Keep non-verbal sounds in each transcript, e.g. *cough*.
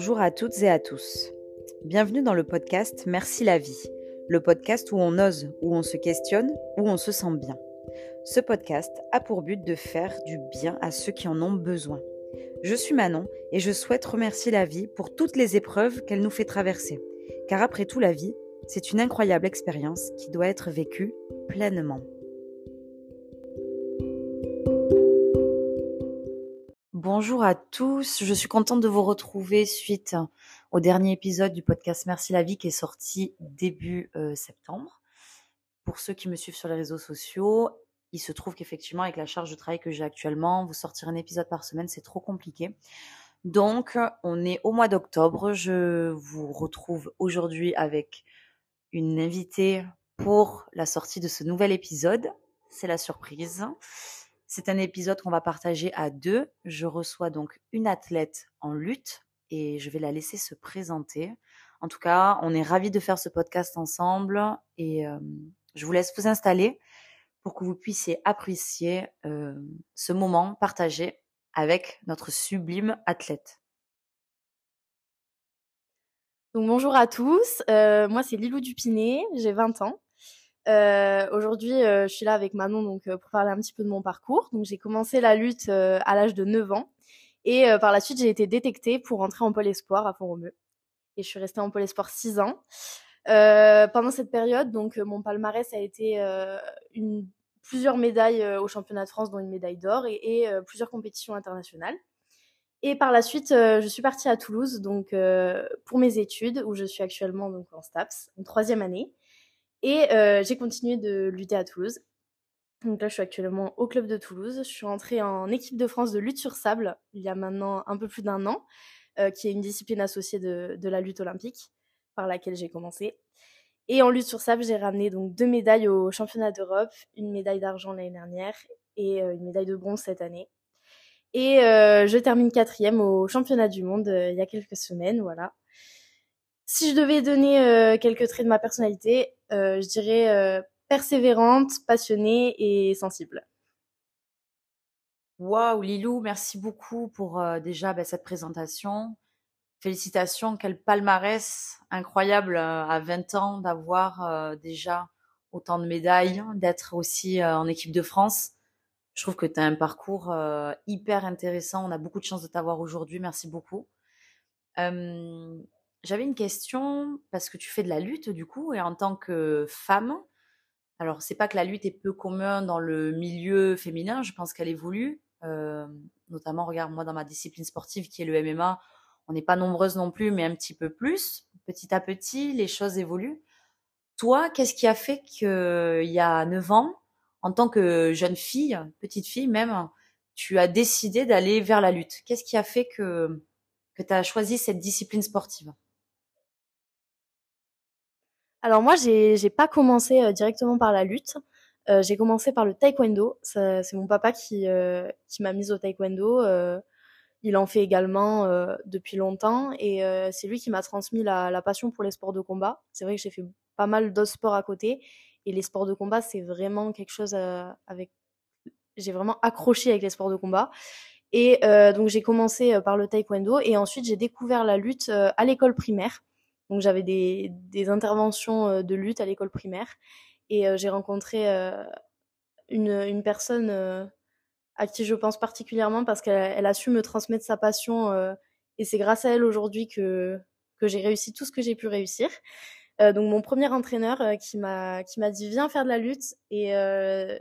Bonjour à toutes et à tous. Bienvenue dans le podcast Merci la vie, le podcast où on ose, où on se questionne, où on se sent bien. Ce podcast a pour but de faire du bien à ceux qui en ont besoin. Je suis Manon et je souhaite remercier la vie pour toutes les épreuves qu'elle nous fait traverser. Car après tout, la vie, c'est une incroyable expérience qui doit être vécue pleinement. Bonjour à tous, je suis contente de vous retrouver suite au dernier épisode du podcast Merci la vie qui est sorti début euh, septembre. Pour ceux qui me suivent sur les réseaux sociaux, il se trouve qu'effectivement avec la charge de travail que j'ai actuellement, vous sortir un épisode par semaine, c'est trop compliqué. Donc on est au mois d'octobre, je vous retrouve aujourd'hui avec une invitée pour la sortie de ce nouvel épisode. C'est la surprise. C'est un épisode qu'on va partager à deux. Je reçois donc une athlète en lutte et je vais la laisser se présenter. En tout cas, on est ravis de faire ce podcast ensemble et euh, je vous laisse vous installer pour que vous puissiez apprécier euh, ce moment partagé avec notre sublime athlète. Donc bonjour à tous, euh, moi c'est Lilou Dupiné, j'ai 20 ans. Euh, aujourd'hui, euh, je suis là avec Manon donc euh, pour parler un petit peu de mon parcours. Donc j'ai commencé la lutte à l'âge de 9 ans et par la suite j'ai été détectée pour entrer en pôle espoir à Font-Romeu et je suis restée en pôle espoir 6 ans. pendant cette période, donc mon palmarès a été une, plusieurs médailles au championnat de France, dont une médaille d'or et, et plusieurs compétitions internationales. Et par la suite, je suis partie à Toulouse donc pour mes études où je suis actuellement donc en STAPS, en troisième année. Et euh, j'ai continué de lutter à Toulouse. Donc là, je suis actuellement au club de Toulouse. Je suis entrée en équipe de France de lutte sur sable il y a maintenant un peu plus d'un an, euh, qui est une discipline associée de, de la lutte olympique par laquelle j'ai commencé. Et en lutte sur sable, j'ai ramené donc deux médailles au championnat d'Europe, une médaille d'argent l'année dernière et euh, une médaille de bronze cette année. Et euh, je termine quatrième au championnat du monde il y a quelques semaines, voilà. Si je devais donner euh, quelques traits de ma personnalité, euh, je dirais euh, persévérante, passionnée et sensible. Waouh, Lilou, merci beaucoup pour déjà bah, cette présentation. Félicitations, quel palmarès incroyable à 20 ans d'avoir déjà autant de médailles, d'être aussi en équipe de France. Je trouve que tu as un parcours hyper intéressant. On a beaucoup de chance de t'avoir aujourd'hui. Merci beaucoup. J'avais une question parce que tu fais de la lutte du coup et en tant que femme, alors c'est pas que la lutte est peu commune dans le milieu féminin, je pense qu'elle évolue. Euh, notamment, regarde moi dans ma discipline sportive qui est le MMA, on n'est pas nombreuses non plus, mais un petit peu plus. Petit à petit, les choses évoluent. Toi, qu'est-ce qui a fait qu'il y a 9 ans, en tant que jeune fille, petite fille même, tu as décidé d'aller vers la lutte? Qu'est-ce qui a fait que, que tu as choisi cette discipline sportive? Alors moi, j'ai j'ai pas commencé euh, directement par la lutte. Euh, j'ai commencé par le taekwondo. C'est mon papa qui euh, qui m'a mise au taekwondo. il en fait également depuis longtemps et c'est lui qui m'a transmis la, la passion pour les sports de combat. C'est vrai que j'ai fait pas mal d'autres sports à côté et les sports de combat, c'est vraiment quelque chose avec j'ai vraiment accroché avec les sports de combat. Et donc j'ai commencé par le taekwondo et ensuite j'ai découvert la lutte à l'école primaire. Donc j'avais des, des, interventions euh, de lutte à l'école primaire et euh, j'ai rencontré euh, une, une, personne à qui je pense particulièrement parce qu'elle a su me transmettre sa passion et c'est grâce à elle aujourd'hui que, que j'ai réussi tout ce que j'ai pu réussir. Donc mon premier entraîneur qui m'a qui m'a dit viens faire de la lutte et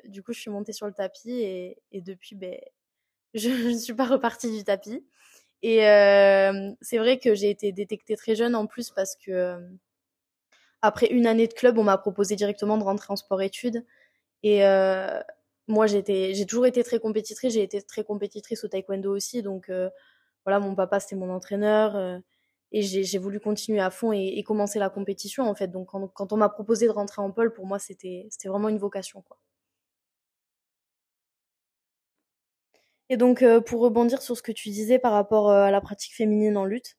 du coup je suis montée sur le tapis et, et depuis ben *laughs* je ne suis pas repartie du tapis. Et euh, c'est vrai que j'ai été détectée très jeune en plus parce que euh, après une année de club, on m'a proposé directement de rentrer en sport-études. Et euh, moi, j'ai toujours été très compétitrice. J'ai été très compétitrice au taekwondo aussi. Donc voilà, mon papa c'était mon entraîneur et j'ai voulu continuer à fond et, et, commencer la compétition en fait. Donc quand, quand on m'a proposé de rentrer en pôle, pour moi c'était vraiment une vocation quoi. Et donc, euh, pour rebondir sur ce que tu disais par rapport euh, à la pratique féminine en lutte,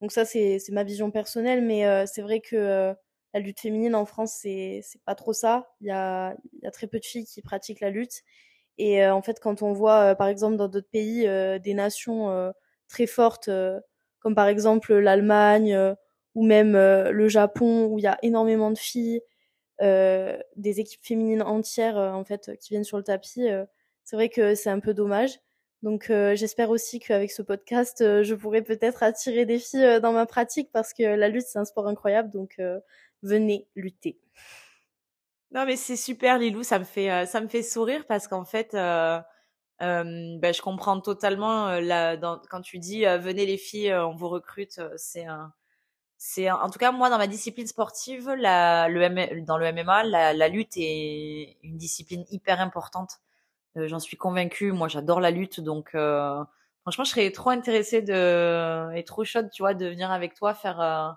donc ça, c'est ma vision personnelle, mais euh, c'est vrai que la lutte féminine en France, c'est pas trop ça. Il y a, y a très peu de filles qui pratiquent la lutte. Et en fait, quand on voit, par exemple, dans d'autres pays, des nations très fortes comme par exemple l'Allemagne ou même le Japon où il y a énormément de filles, des équipes féminines entières en fait qui viennent sur le tapis. c'est vrai que c'est un peu dommage. Donc j'espère aussi qu'avec ce podcast, je pourrai peut-être attirer des filles dans ma pratique parce que la lutte c'est un sport incroyable. Donc venez lutter. Non mais c'est super Lilou, ça me fait ça me fait sourire parce qu'en fait euh, ben, je comprends totalement euh, la, quand tu dis euh, venez les filles, on vous recrute. c'est un, c'est en tout cas moi dans ma discipline sportive, la, le dans le MMA, la, la, lutte est une discipline hyper importante. J'en suis convaincue. Moi, j'adore la lutte, donc franchement, je serais trop intéressée de et trop chaude, tu vois, de venir avec toi faire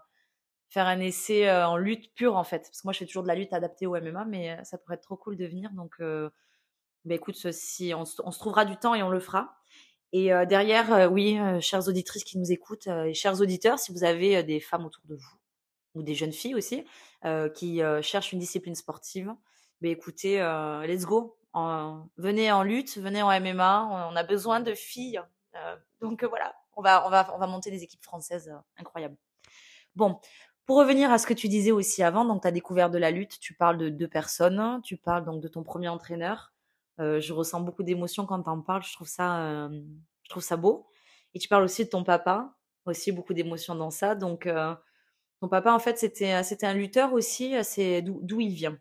faire un essai en lutte pure en fait. Parce que moi, je fais toujours de la lutte adaptée au MMA, mais ça pourrait être trop cool de venir. Donc bah, écoute, si on, on, se trouvera du temps et on le fera. Et euh, derrière, euh, oui, euh, chères auditrices qui nous écoutent et chers auditeurs, si vous avez des femmes autour de vous ou des jeunes filles aussi qui cherchent une discipline sportive, bah, écoutez, let's go. Venez en lutte, venez en MMA. On a besoin de filles. donc voilà, on va, on va, on va monter des équipes françaises incroyables. Bon, pour revenir à ce que tu disais aussi avant, donc tu as découvert de la lutte, tu parles de deux personnes, tu parles donc de ton premier entraîneur, euh, je ressens beaucoup d'émotions quand tu en parles. Je trouve ça, euh, je trouve ça beau. Et tu parles aussi de ton papa, aussi beaucoup d'émotions dans ça. Donc, euh, ton papa, en fait, c'était, un lutteur aussi. C'est d'où il vient?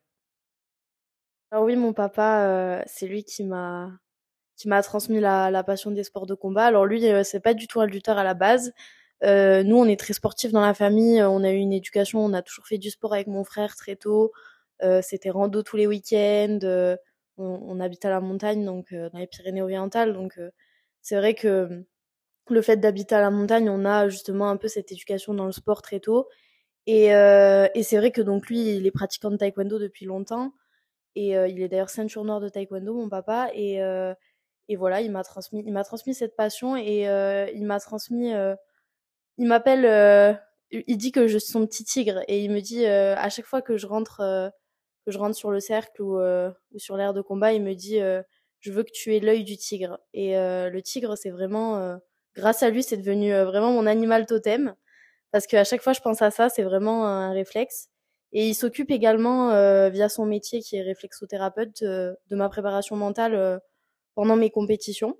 Alors oui, mon papa, c'est lui qui m'a, qui m'a transmis la, la, passion des sports de combat. Alors lui, c'est pas du tout un lutteur à la base. nous, on est très sportifs dans la famille. On a eu une éducation, on a toujours fait du sport avec mon frère très tôt. c'était rando tous les week-ends on, habite à la montagne, donc euh, dans les Pyrénées-Orientales. Donc euh, c'est vrai que le fait d'habiter à la montagne, on a justement un peu cette éducation dans le sport très tôt. Et, euh, et c'est vrai que donc lui, il est pratiquant de taekwondo depuis longtemps. Et il est d'ailleurs ceinture noire de taekwondo, mon papa. Et, et voilà, il m'a transmis, il m'a transmis cette passion et il m'a transmis. il m'appelle. il dit que je suis son petit tigre et il me dit à chaque fois que je rentre que je rentre sur le cercle ou, euh, ou sur l'aire de combat, il me dit euh, je veux que tu aies l'œil du tigre. Et euh, le tigre, c'est vraiment, grâce à lui, c'est devenu vraiment mon animal totem. Parce qu'à chaque fois, je pense à ça, c'est vraiment un réflexe. Et il s'occupe également, via son métier qui est réflexothérapeute, de ma préparation mentale pendant mes compétitions.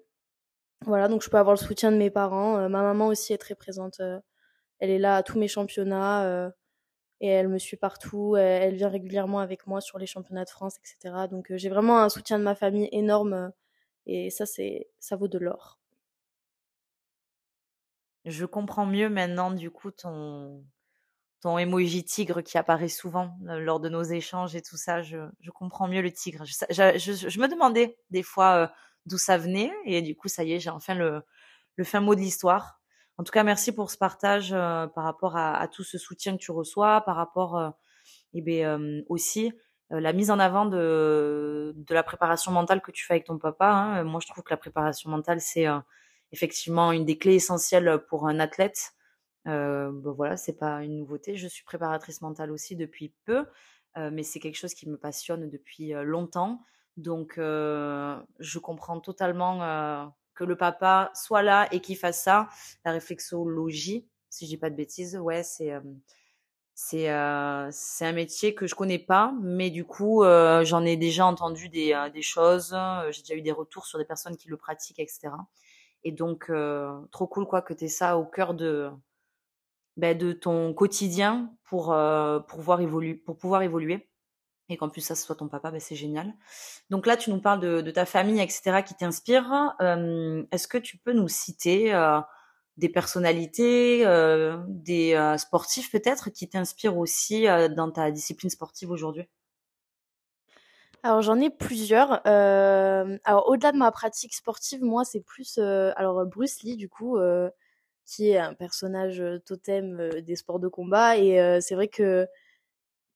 Voilà, donc je peux avoir le soutien de mes parents. ma maman aussi est très présente. elle est là à tous mes championnats et elle me suit partout. Elle, vient régulièrement avec moi sur les championnats de France, etc. Donc euh, j'ai vraiment un soutien de ma famille énorme euh, et ça c'est ça vaut de l'or. Je comprends mieux maintenant du coup ton ton emoji tigre qui apparaît souvent euh, lors de nos échanges et tout ça. Je, je comprends mieux le tigre. Je, je, me demandais des fois d'où ça venait et du coup ça y est j'ai enfin le le fin mot de l'histoire. En tout cas, merci pour ce partage euh, par rapport à, tout ce soutien que tu reçois, par rapport euh, eh bien, euh, aussi la mise en avant de, de la préparation mentale que tu fais avec ton papa. Hein. Moi, je trouve que la préparation mentale, c'est effectivement une des clés essentielles pour un athlète. Euh, bon, voilà, c'est pas une nouveauté. Je suis préparatrice mentale aussi depuis peu, euh, mais c'est quelque chose qui me passionne depuis longtemps. Donc, euh, je comprends totalement que le papa soit là et qu'il fasse ça. La réflexologie, si je dis pas de bêtises, ouais, c'est c'est c'est un métier que je connais pas, mais du coup j'en ai déjà entendu des des choses. J'ai déjà eu des retours sur des personnes qui le pratiquent, etc. Et donc trop cool quoi que tu aies ça au cœur de ben, de ton quotidien pour pour pouvoir évoluer pour pouvoir évoluer et qu'en plus ça soit ton papa, ben c'est génial. Donc là, tu nous parles de, de ta famille, etc., qui t'inspire. Euh, Est-ce que tu peux nous citer euh, des personnalités, euh, des euh, sportifs peut-être, qui t'inspirent aussi euh, dans ta discipline sportive aujourd'hui? Alors j'en ai plusieurs. alors au-delà de ma pratique sportive, moi c'est plus alors Bruce Lee du coup, qui est un personnage totem des sports de combat et c'est vrai que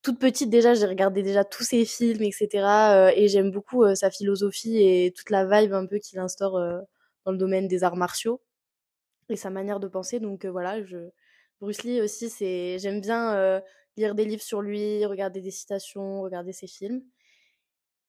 toute petite déjà, j'ai regardé déjà tous ses films, etc. Et j'aime beaucoup sa philosophie et toute la vibe un peu qu'il instaure dans le domaine des arts martiaux et sa manière de penser. Donc voilà, je... Bruce Lee aussi, c'est j'aime bien lire des livres sur lui, regarder des citations, regarder ses films.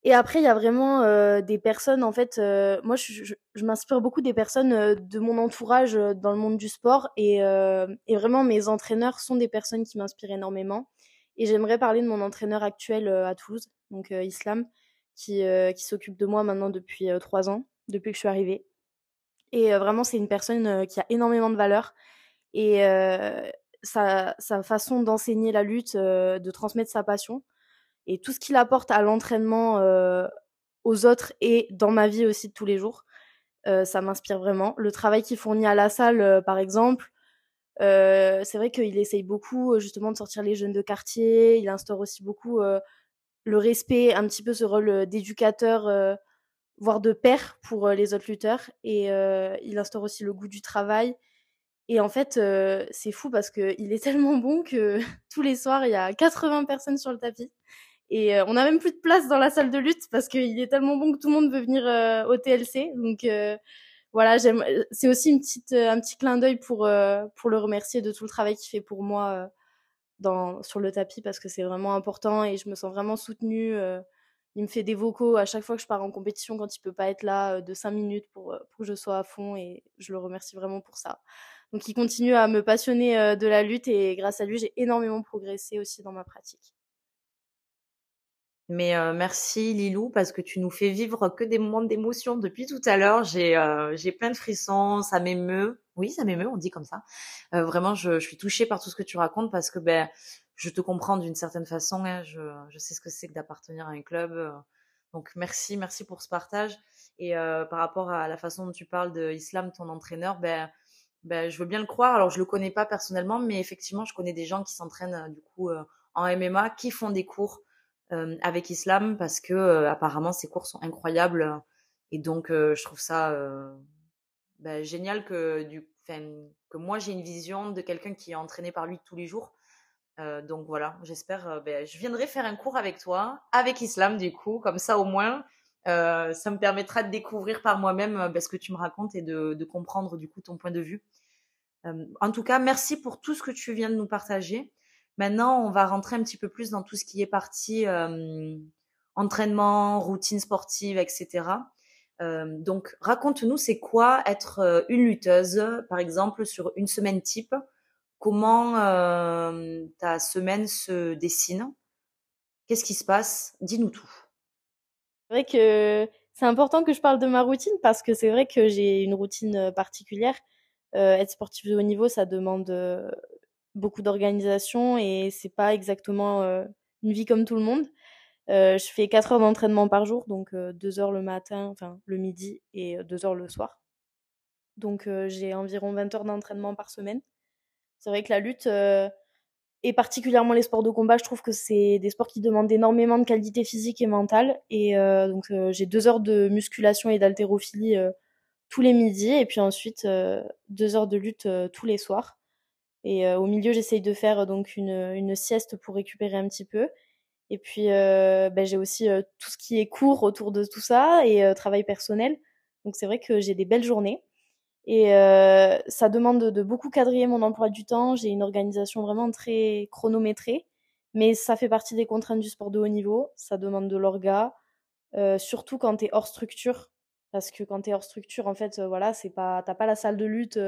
Et après, il y a vraiment euh, des personnes, en fait, euh, moi, je, je, je m'inspire beaucoup des personnes euh, de mon entourage euh, dans le monde du sport. Et, euh, et vraiment, mes entraîneurs sont des personnes qui m'inspirent énormément. Et j'aimerais parler de mon entraîneur actuel à Toulouse, donc Islam, qui, qui s'occupe de moi maintenant depuis trois ans, depuis que je suis arrivée. Et vraiment, c'est une personne qui a énormément de valeur. Et sa, sa façon d'enseigner la lutte, de transmettre sa passion, et tout ce qu'il apporte à l'entraînement euh, aux autres et dans ma vie aussi de tous les jours, euh, ça m'inspire vraiment. Le travail qu'il fournit à la salle, euh, par exemple, c'est vrai qu'il essaye beaucoup justement de sortir les jeunes de quartier. Il instaure aussi beaucoup le respect, un petit peu ce rôle d'éducateur, voire de père pour les autres lutteurs. Et il instaure aussi le goût du travail. Et en fait, c'est fou parce qu'il est *laughs* tellement bon que tous les soirs, il y a 80 personnes sur le tapis. Et euh, on a même plus de place dans la salle de lutte parce qu'il est tellement bon que tout le monde veut venir euh, au TLC. Donc euh, voilà, j'aime. C'est aussi une petite, un petit clin d'œil pour pour le remercier de tout le travail qu'il fait pour moi dans sur le tapis parce que c'est vraiment important et je me sens vraiment soutenue. il me fait des vocaux à chaque fois que je pars en compétition quand il peut pas être là de cinq minutes pour pour que je sois à fond et je le remercie vraiment pour ça. Donc il continue à me passionner de la lutte et grâce à lui j'ai énormément progressé aussi dans ma pratique. Mais euh, merci Lilou parce que tu nous fais vivre que des moments d'émotion depuis tout à l'heure. J'ai euh, plein de frissons, ça m'émeut. Oui, ça m'émeut, on dit comme ça. Euh, vraiment, je, je, suis touchée par tout ce que tu racontes parce que ben je te comprends d'une certaine façon. Hein, je, je sais ce que c'est que d'appartenir à un club. donc merci, merci pour ce partage. Et par rapport à la façon dont tu parles de Islam, ton entraîneur, ben ben je veux bien le croire. Alors je le connais pas personnellement, mais effectivement, je connais des gens qui s'entraînent du coup en MMA, qui font des cours euh, avec Islam parce que euh, apparemment ses cours sont incroyables et donc euh, je trouve ça bah, génial que du que moi j'ai une vision de quelqu'un qui est entraîné par lui tous les jours. Euh, donc voilà, j'espère. ben, je viendrai faire un cours avec toi, avec Islam du coup, comme ça au moins, euh, ça me permettra de découvrir par moi-même ben, ce que tu me racontes et de, comprendre du coup ton point de vue. en tout cas, merci pour tout ce que tu viens de nous partager. Maintenant, on va rentrer un petit peu plus dans tout ce qui est partie euh, entraînement, routine sportive, etc. Donc, raconte-nous, c'est quoi être une lutteuse, par exemple, sur une semaine type? Comment ta semaine se dessine? Qu'est-ce qui se passe? Dis-nous tout. C'est vrai que c'est important que je parle de ma routine parce que c'est vrai que j'ai une routine particulière. Être sportif de haut niveau, ça demande beaucoup d'organisation et c'est pas exactement euh, une vie comme tout le monde. Euh, je fais 4 heures d'entraînement par jour, donc euh, 2 heures le matin, enfin le midi et 2 heures le soir. Donc j'ai environ 20 heures d'entraînement par semaine. C'est vrai que la lutte et particulièrement les sports de combat, je trouve que c'est des sports qui demandent énormément de qualité physique et mentale. Et donc j'ai 2 heures de musculation et d'haltérophilie tous les midis et puis ensuite 2 heures de lutte tous les soirs. Et euh, au milieu, j'essaye de faire donc une, une sieste pour récupérer un petit peu. Et puis, euh, ben, j'ai aussi euh, tout ce qui est cours autour de tout ça et euh, travail personnel. Donc, c'est vrai que j'ai des belles journées. Et euh, ça demande de, beaucoup quadriller mon emploi du temps. J'ai une organisation vraiment très chronométrée. Mais ça fait partie des contraintes du sport de haut niveau. Ça demande de l'orga. surtout quand tu es hors structure. Parce que quand tu es hors structure, en fait, voilà, c'est pas, t'as pas la salle de lutte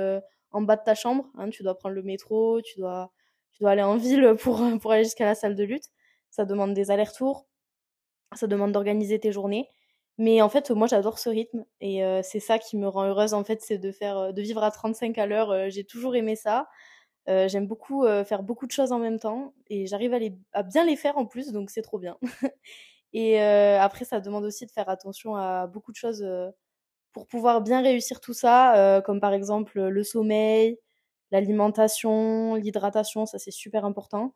en bas de ta chambre. Hein, tu dois prendre le métro, tu dois, tu dois aller en ville pour, pour aller jusqu'à la salle de lutte. Ça demande des allers-retours, ça demande d'organiser tes journées. Mais en fait, moi, j'adore ce rythme et euh, c'est ça qui me rend heureuse. En fait, c'est de faire, euh, de vivre à 35 à l'heure. Euh, j'ai toujours aimé ça. Euh, j'aime beaucoup euh, faire beaucoup de choses en même temps et j'arrive à, à bien les faire en plus, donc c'est trop bien. *laughs* et euh, après, ça demande aussi de faire attention à beaucoup de choses pour pouvoir bien réussir tout ça, euh, comme par exemple le sommeil, l'alimentation, l'hydratation, ça c'est super important.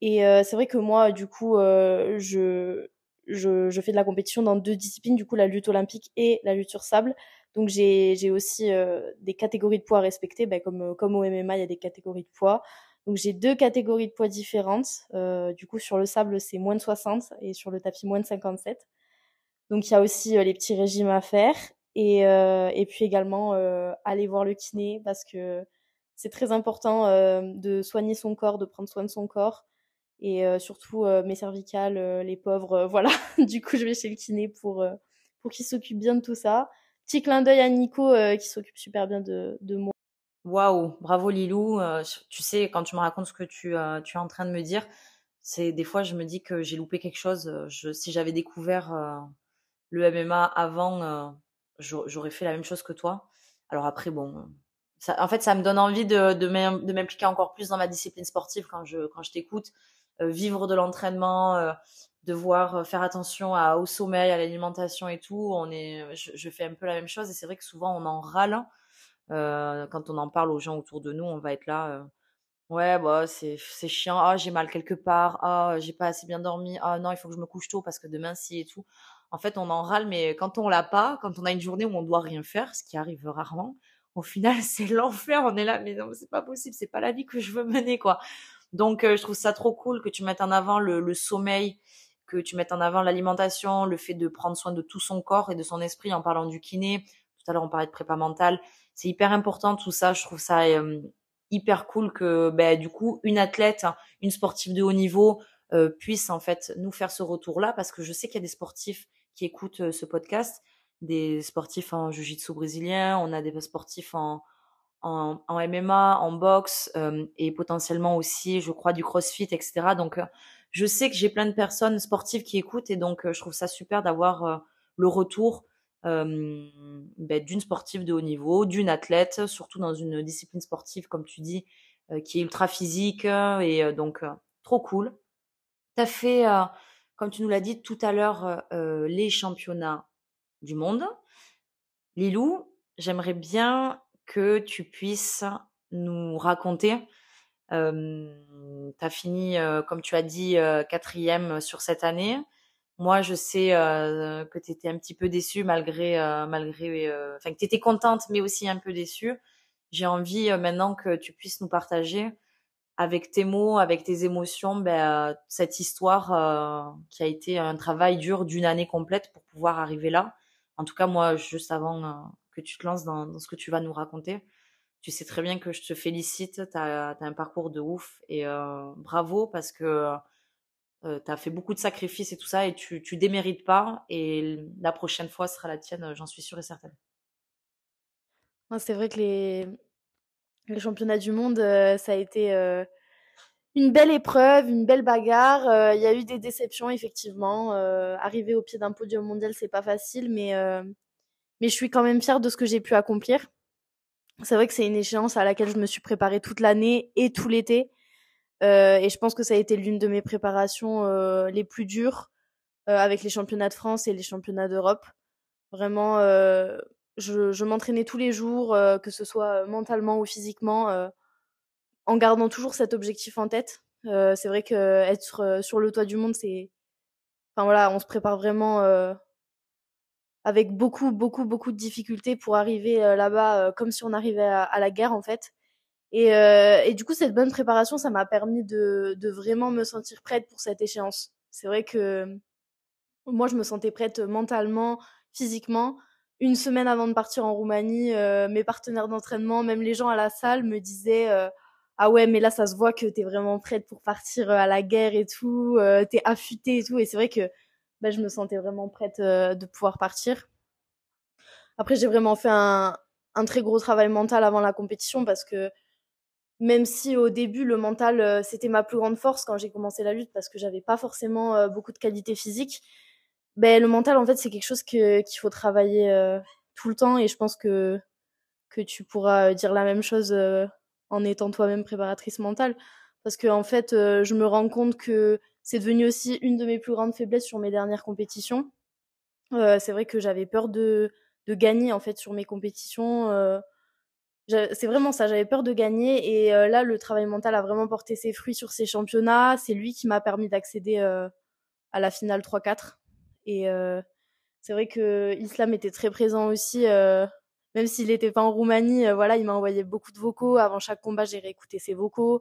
Et euh, c'est vrai que moi, du coup, euh, je, je, je, fais de la compétition dans deux disciplines, du coup la lutte olympique et la lutte sur sable. Donc j'ai aussi euh, des catégories de poids à respecter, ben, comme, comme au MMA, il y a des catégories de poids. Donc j'ai deux catégories de poids différentes. Euh, du coup sur le sable c'est moins de 60 et sur le tapis moins de 57. Donc il y a aussi euh, les petits régimes à faire et, euh, et puis également euh, aller voir le kiné parce que c'est très important euh, de soigner son corps, de prendre soin de son corps. Et surtout mes cervicales, les pauvres, *laughs* voilà. du coup, je vais chez le kiné pour, pour qu'il s'occupe bien de tout ça. Petit clin d'œil à Nico qui s'occupe super bien de, de moi. Waouh, bravo Lilou. tu sais, quand tu me racontes ce que tu, tu es en train de me dire, c'est des fois je me dis que j'ai loupé quelque chose. Je, si j'avais découvert le MMA avant, j'aurais fait la même chose que toi. Alors après, bon, en fait, ça me donne envie de, de m'impliquer encore plus dans ma discipline sportive quand je, quand je t'écoute. Euh, vivre de l'entraînement, euh, devoir euh, faire attention à, au sommeil, à l'alimentation et tout. On est, je, je, fais un peu la même chose et c'est vrai que souvent on en râle. Euh, quand on en parle aux gens autour de nous, on va être là. ouais, bah c'est c'est chiant. Ah, j'ai mal quelque part. Ah, j'ai pas assez bien dormi. Ah non, il faut que je me couche tôt parce que demain si et tout. En fait, on en râle, mais quand on l'a pas, quand on a une journée où on doit rien faire, ce qui arrive rarement, au final, *laughs* c'est l'enfer. On est là, mais non, c'est pas possible, c'est pas la vie que je veux mener, quoi. Donc, euh, je trouve ça trop cool que tu mettes en avant le, sommeil, que tu mettes en avant l'alimentation, le fait de prendre soin de tout son corps et de son esprit en parlant du kiné. Tout à l'heure, on parlait de prépa mentale. C'est hyper important tout ça. Je trouve ça hyper cool que, ben, du coup, une athlète, une sportive de haut niveau euh, puisse en fait nous faire ce retour-là, parce que je sais qu'il y a des sportifs qui écoutent ce podcast des sportifs en jiu-jitsu brésilien, on a des sportifs en, en, MMA, en boxe et potentiellement aussi, je crois, du crossfit, etc. Donc, je sais que j'ai plein de personnes sportives qui écoutent et donc je trouve ça super d'avoir le retour ben, d'une sportive de haut niveau, d'une athlète, surtout dans une discipline sportive, comme tu dis, qui est ultra physique et donc trop cool. Tu as fait, comme tu nous l'as dit tout à l'heure, les championnats du monde. Lilou, j'aimerais bien que tu puisses nous raconter. Euh, tu as fini, euh, comme tu as dit, euh, quatrième sur cette année. Moi, je sais euh, que tu étais un petit peu déçue malgré, malgré, enfin que tu étais contente, mais aussi un peu déçue. J'ai envie maintenant que tu puisses nous partager avec tes mots, avec tes émotions, ben, cette histoire qui a été un travail dur d'une année complète pour pouvoir arriver là en tout cas, moi, juste avant euh, que tu te lances dans, ce que tu vas nous raconter, tu sais très bien que je te félicite. Tu as, un parcours de ouf et euh, bravo parce que euh, tu as fait beaucoup de sacrifices et tout ça et tu, tu démérites pas. Et la prochaine fois sera la tienne, j'en suis sûre et certaine. C'est vrai que les, les championnats du monde, ça a été une belle épreuve, une belle bagarre. Euh, il y a eu des déceptions effectivement. Euh, arriver au pied d'un podium mondial, c'est pas facile, mais euh, mais je suis quand même fière de ce que j'ai pu accomplir. C'est vrai que c'est une échéance à laquelle je me suis préparée toute l'année et tout l'été, et je pense que ça a été l'une de mes préparations les plus dures avec les championnats de France et les championnats d'Europe. Vraiment, je, je m'entraînais tous les jours, que ce soit mentalement ou physiquement en gardant toujours cet objectif en tête. Euh, c'est vrai que être euh, sur le toit du monde, c'est, enfin voilà, on se prépare vraiment euh, avec beaucoup, beaucoup, beaucoup de difficultés pour arriver euh, là-bas, comme si on arrivait à, la guerre en fait. Et, et du coup, cette bonne préparation, ça m'a permis de, de vraiment me sentir prête pour cette échéance. C'est vrai que moi, je me sentais prête mentalement, physiquement. Une semaine avant de partir en Roumanie, mes partenaires d'entraînement, même les gens à la salle me disaient ah ouais mais là ça se voit que t'es vraiment prête pour partir euh, à la guerre et tout euh, t'es affûtée et tout. Et c'est vrai que bah, je me sentais vraiment prête euh, de pouvoir partir. Après j'ai vraiment fait un, un très gros travail mental avant la compétition parce que même si au début le mental euh, c'était ma plus grande force quand j'ai commencé la lutte parce que j'avais pas forcément beaucoup de qualité physique ben le mental en fait c'est quelque chose que qu'il faut travailler tout le temps et je pense que que tu pourras dire la même chose en étant toi-même préparatrice mentale. Parce que en fait, euh, je me rends compte que c'est devenu aussi une de mes plus grandes faiblesses sur mes dernières compétitions. Euh, c'est vrai que j'avais peur de, de gagner en fait sur mes compétitions. Euh, c'est vraiment ça, j'avais peur de gagner et là le travail mental a vraiment porté ses fruits sur ces championnats. C'est lui qui m'a permis d'accéder à la finale 3-4 et c'est vrai que Islam était très présent aussi même s'il n'était pas en Roumanie, voilà, il m'a envoyé beaucoup de vocaux. Avant chaque combat, j'ai réécouté ses vocaux.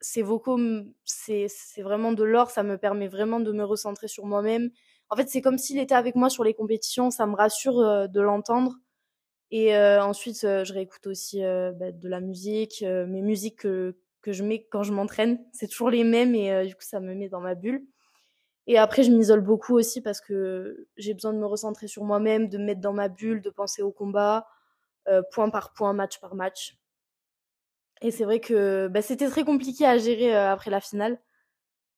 Ces vocaux, c'est vraiment de l'or. Ça me permet vraiment de me recentrer sur moi-même. En fait, c'est comme s'il était avec moi sur les compétitions. Ça me rassure de l'entendre. Et ensuite, je réécoute aussi bah, de la musique, mes musiques que, que je mets quand je m'entraîne. C'est toujours les mêmes et du coup, ça me met dans ma bulle. Et après, je m'isole beaucoup aussi parce que j'ai besoin de me recentrer sur moi-même, de me mettre dans ma bulle, de penser au combat, point par point, match par match. Et c'est vrai que bah, c'était très compliqué à gérer après la finale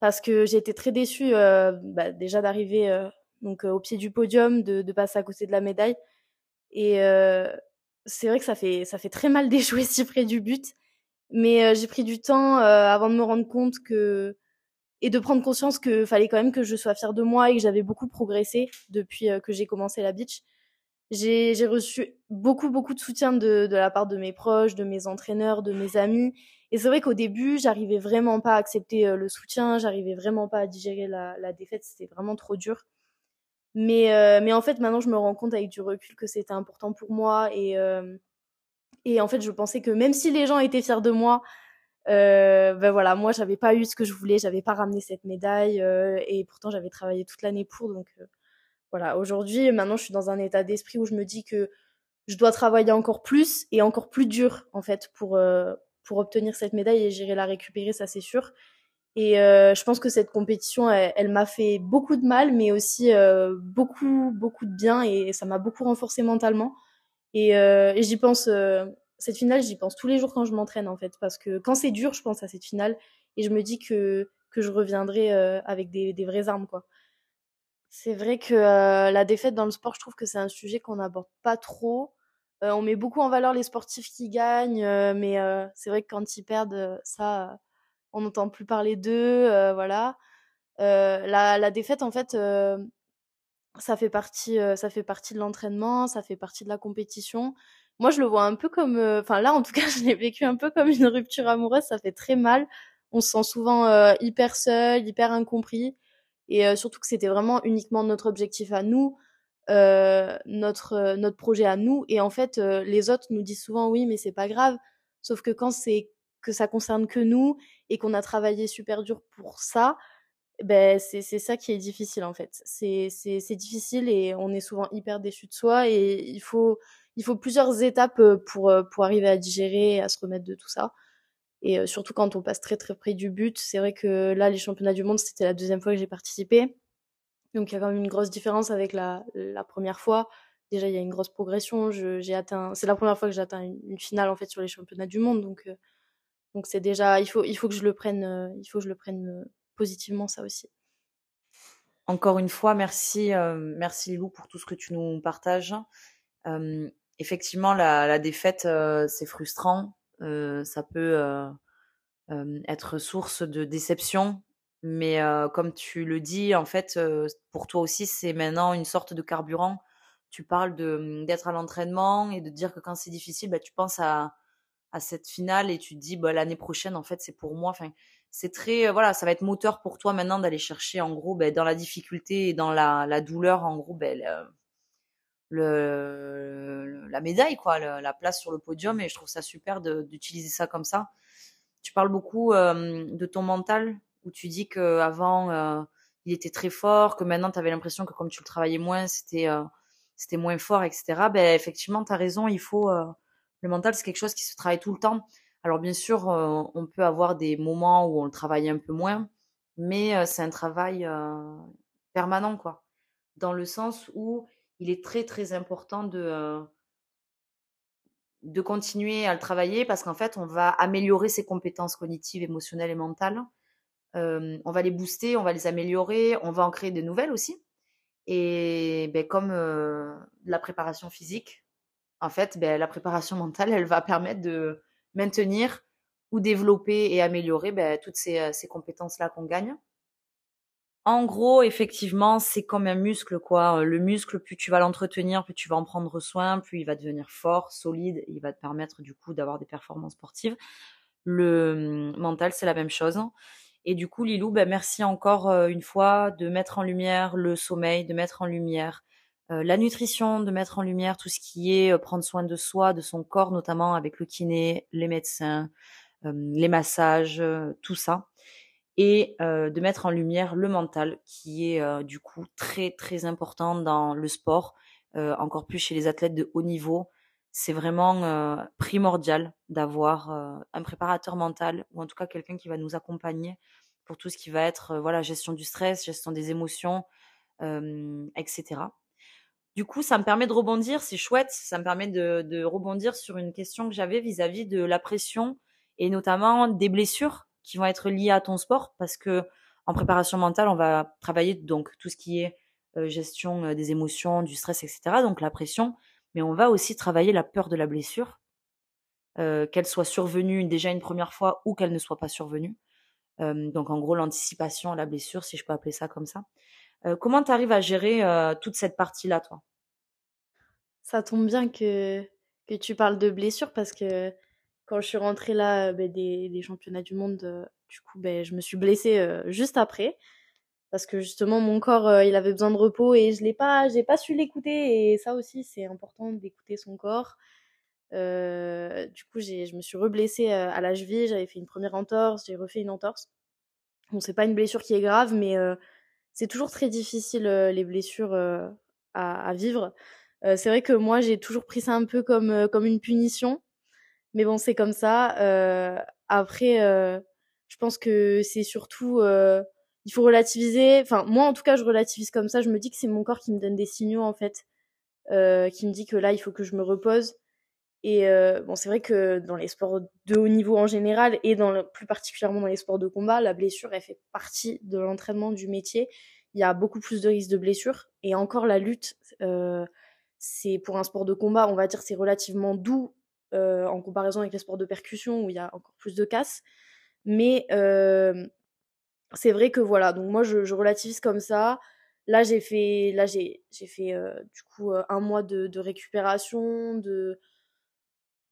parce que j'ai été très déçue bah, déjà d'arriver donc au pied du podium, de, de, passer à côté de la médaille. Et c'est vrai que ça fait ça fait très mal *laughs* d'échouer si près du but, mais j'ai pris du temps avant de me rendre compte que et de prendre conscience que fallait quand même que je sois fière de moi et que j'avais beaucoup progressé depuis que j'ai commencé la beach. J'ai reçu beaucoup beaucoup de soutien de, la part de mes proches, de mes entraîneurs, de mes amis. Et c'est vrai qu'au début, j'arrivais vraiment pas à accepter le soutien, j'arrivais vraiment pas à digérer la, défaite, c'était vraiment trop dur. Mais, euh, mais en fait, maintenant, je me rends compte avec du recul que c'était important pour moi. Euh, et en fait, je pensais que même si les gens étaient fiers de moi, euh, ben voilà, moi, j'avais pas eu ce que je voulais, j'avais pas ramené cette médaille. Euh, et pourtant, j'avais travaillé toute l'année pour. Donc euh, voilà, aujourd'hui, maintenant, je suis dans un état d'esprit où je me dis que je dois travailler encore plus et encore plus dur, en fait, pour, pour obtenir cette médaille et j'irai la récupérer, ça c'est sûr. Et euh, je pense que cette compétition, elle, m'a fait beaucoup de mal, mais aussi euh, beaucoup, beaucoup de bien, et ça m'a beaucoup renforcé mentalement. Et, euh, et j'y pense, euh, cette finale, j'y pense tous les jours quand je m'entraîne, en fait, parce que quand c'est dur, je pense à cette finale, et je me dis que, que je reviendrai euh, avec des, des vraies armes, quoi. C'est vrai que la défaite dans le sport, je trouve que c'est un sujet qu'on n'aborde pas trop. on met beaucoup en valeur les sportifs qui gagnent, mais c'est vrai que quand ils perdent, ça on n'entend plus parler d'eux, euh, voilà. Euh, la, la, défaite, en fait, euh, ça fait partie, ça fait partie de l'entraînement, ça fait partie de la compétition. Moi, je le vois un peu comme, enfin là, en tout *laughs* cas, je l'ai vécu un peu comme une rupture amoureuse. Ça fait très mal. On se sent souvent hyper seul, hyper incompris, et surtout que c'était vraiment uniquement notre objectif à nous. Euh, notre notre projet à nous et en fait les autres nous disent souvent oui mais c'est pas grave sauf que quand c'est que ça concerne que nous et qu'on a travaillé super dur pour ça, ben c'est ça qui est difficile en fait. C'est difficile et on est souvent hyper déçu de soi et il faut il faut plusieurs étapes pour pour arriver à digérer à se remettre de tout ça. Et surtout quand on passe très très près du but, c'est vrai que là les championnats du monde, c'était la deuxième fois que j'ai participé. Donc il y a quand même une grosse différence avec la première fois. Déjà il y a une grosse progression, j'ai atteint c'est la première fois que j'atteins une, finale en fait sur les championnats du monde donc c'est déjà, il faut, que je le prenne, euh, il faut que je le prenne euh, positivement ça aussi. Encore une fois, merci, euh, merci Lilou pour tout ce que tu nous partages. Effectivement, la, la défaite, c'est frustrant. ça peut être source de déception, mais comme tu le dis, en fait, pour toi aussi, c'est maintenant une sorte de carburant. Tu parles d'être à l'entraînement et de dire que quand c'est difficile, bah, tu penses à à cette finale et tu te dis bah, l'année prochaine en fait c'est pour moi enfin c'est très euh, voilà ça va être moteur pour toi maintenant d'aller chercher en gros ben, dans la difficulté et dans la, la douleur en gros le, la médaille quoi la place sur le podium et je trouve ça super d'utiliser ça comme ça tu parles beaucoup de ton mental où tu dis que avant euh, il était très fort que maintenant tu avais l'impression que comme tu le travaillais moins c'était moins fort etc ben effectivement tu as raison il faut le mental, c'est quelque chose qui se travaille tout le temps. Alors bien sûr, on peut avoir des moments où on le travaille un peu moins, mais c'est un travail permanent, quoi. Dans le sens où il est très très important de de continuer à le travailler parce qu'en fait, on va améliorer ses compétences cognitives, émotionnelles et mentales. on va les booster, on va les améliorer, on va en créer de nouvelles aussi. Et ben, comme la préparation physique, en fait, ben, la préparation mentale, elle va permettre de maintenir ou développer et améliorer ben, toutes euh, ces compétences-là qu'on gagne. En gros, effectivement, c'est comme un muscle, quoi. Le muscle, plus tu vas l'entretenir, plus tu vas en prendre soin, plus il va devenir fort, solide, il va te permettre du coup d'avoir des performances sportives. Le hum, mental, c'est la même chose. Et du coup, Lilou, ben, merci encore euh, une fois de mettre en lumière le sommeil, de mettre en lumière euh, la nutrition, de mettre en lumière tout ce qui est euh, prendre soin de soi, de son corps, notamment avec le kiné, les médecins, les massages, tout ça. Et de mettre en lumière le mental, qui est du coup très très important dans le sport, encore plus chez les athlètes de haut niveau. c'est vraiment primordial d'avoir un préparateur mental ou en tout cas quelqu'un qui va nous accompagner pour tout ce qui va être voilà gestion du stress, gestion des émotions, etc. Du coup, ça me permet de rebondir, c'est chouette, ça me permet de, de rebondir sur une question que j'avais vis-à-vis de la pression et notamment des blessures qui vont être liées à ton sport parce que en préparation mentale, on va travailler donc tout ce qui est gestion des émotions, du stress, etc. Donc la pression, mais on va aussi travailler la peur de la blessure, euh, qu'elle soit survenue déjà une première fois ou qu'elle ne soit pas survenue. Euh, donc en gros l'anticipation à la blessure, si je peux appeler ça comme ça. Euh, comment tu arrives à gérer toute cette partie-là, toi? Ça tombe bien que, que tu parles de blessure parce que quand je suis rentrée là ben, des, des, championnats du monde, du coup, ben, je me suis blessée juste après. Parce que justement mon corps euh, il avait besoin de repos et je l'ai pas j'ai pas su l'écouter et ça aussi c'est important d'écouter son corps. Euh, du coup je me suis reblessée euh, à la cheville j'avais fait une première entorse j'ai refait une entorse. Bon c'est pas une blessure qui est grave mais c'est toujours très difficile les blessures à, à, vivre. C'est vrai que moi j'ai toujours pris ça un peu comme comme une punition mais bon c'est comme ça après je pense que c'est surtout il faut relativiser. Enfin, moi, en tout cas, je relativise comme ça. Je me dis que c'est mon corps qui me donne des signaux, en fait, euh, qui me dit que là, il faut que je me repose. Et euh, bon, c'est vrai que dans les sports de haut niveau en général, et dans le, plus particulièrement dans les sports de combat, la blessure, elle fait partie de l'entraînement du métier. Il y a beaucoup plus de risques de blessure. Et encore, la lutte, euh, c'est pour un sport de combat, on va dire, c'est relativement doux euh, en comparaison avec les sports de percussion où il y a encore plus de casse. Mais euh, c'est vrai que voilà, donc moi je, relativise comme ça. Là j'ai fait, là j'ai, j'ai fait euh, du coup un mois de, récupération, de,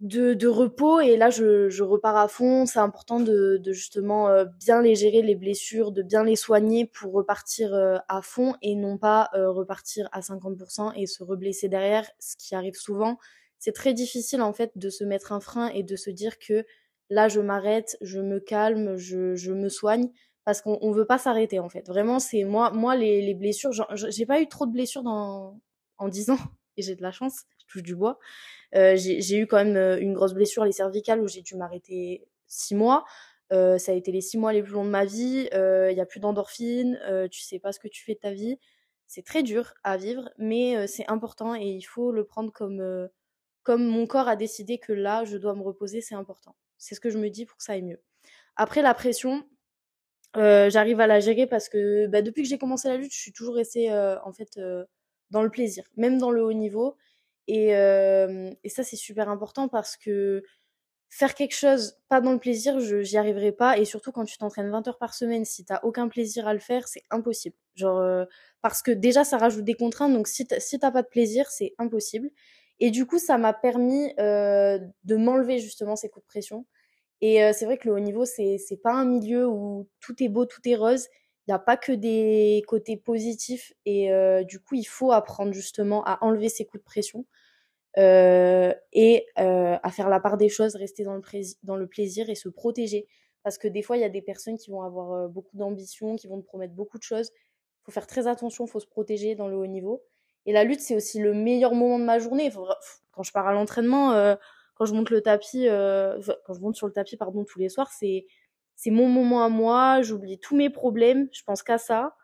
de, repos et là je, repars à fond. C'est important de, justement bien les gérer les blessures, de bien les soigner pour repartir à fond et non pas repartir à 50% et se reblesser derrière, ce qui arrive souvent. C'est très difficile en fait de se mettre un frein et de se dire que là je m'arrête, je me calme, je, je me soigne parce qu'on on veut pas s'arrêter en fait. Vraiment, c'est moi, moi les, les blessures, j'ai pas eu trop de blessures dans, en 10 ans *laughs* et j'ai de la chance, je touche du bois. Euh, j'ai eu quand même euh, une grosse blessure, les cervicales, où j'ai dû m'arrêter 6 mois. Euh, ça a été les 6 mois les plus longs de ma vie. Il euh, y a plus d'endorphine, tu sais pas ce que tu fais de ta vie. C'est très dur à vivre, mais c'est important et il faut le prendre comme, comme mon corps a décidé que là, je dois me reposer, c'est important. C'est ce que je me dis pour que ça aille mieux. Après la pression, euh, j'arrive à la gérer parce que bah, depuis que j'ai commencé la lutte, je suis toujours restée euh, en fait euh, dans le plaisir, même dans le haut niveau. Et, ça, c'est super important parce que faire quelque chose pas dans le plaisir, je j'y arriverai pas. Et surtout quand tu t'entraînes 20 heures par semaine, si t'as aucun plaisir à le faire, c'est impossible. Genre parce que déjà ça rajoute des contraintes, donc si t'as, si pas de plaisir, c'est impossible. Et du coup, ça m'a permis de m'enlever justement ces coups de pression et euh, c'est vrai que le haut niveau, c'est c'est pas un milieu où tout est beau, tout est rose. Il n'y a pas que des côtés positifs. Et euh, du coup, il faut apprendre justement à enlever ces coups de pression euh, et euh, à faire la part des choses, rester dans le, dans le plaisir et se protéger. Parce que des fois, il y a des personnes qui vont avoir euh, beaucoup d'ambition, qui vont te promettre beaucoup de choses. Il faut faire très attention, il faut se protéger dans le haut niveau. Et la lutte, c'est aussi le meilleur moment de ma journée. quand je pars à l'entraînement, euh, quand je monte le tapis, euh, quand je monte sur le tapis, pardon, tous les soirs, c'est c'est mon moment à moi. J'oublie tous mes problèmes, je pense qu'à ça.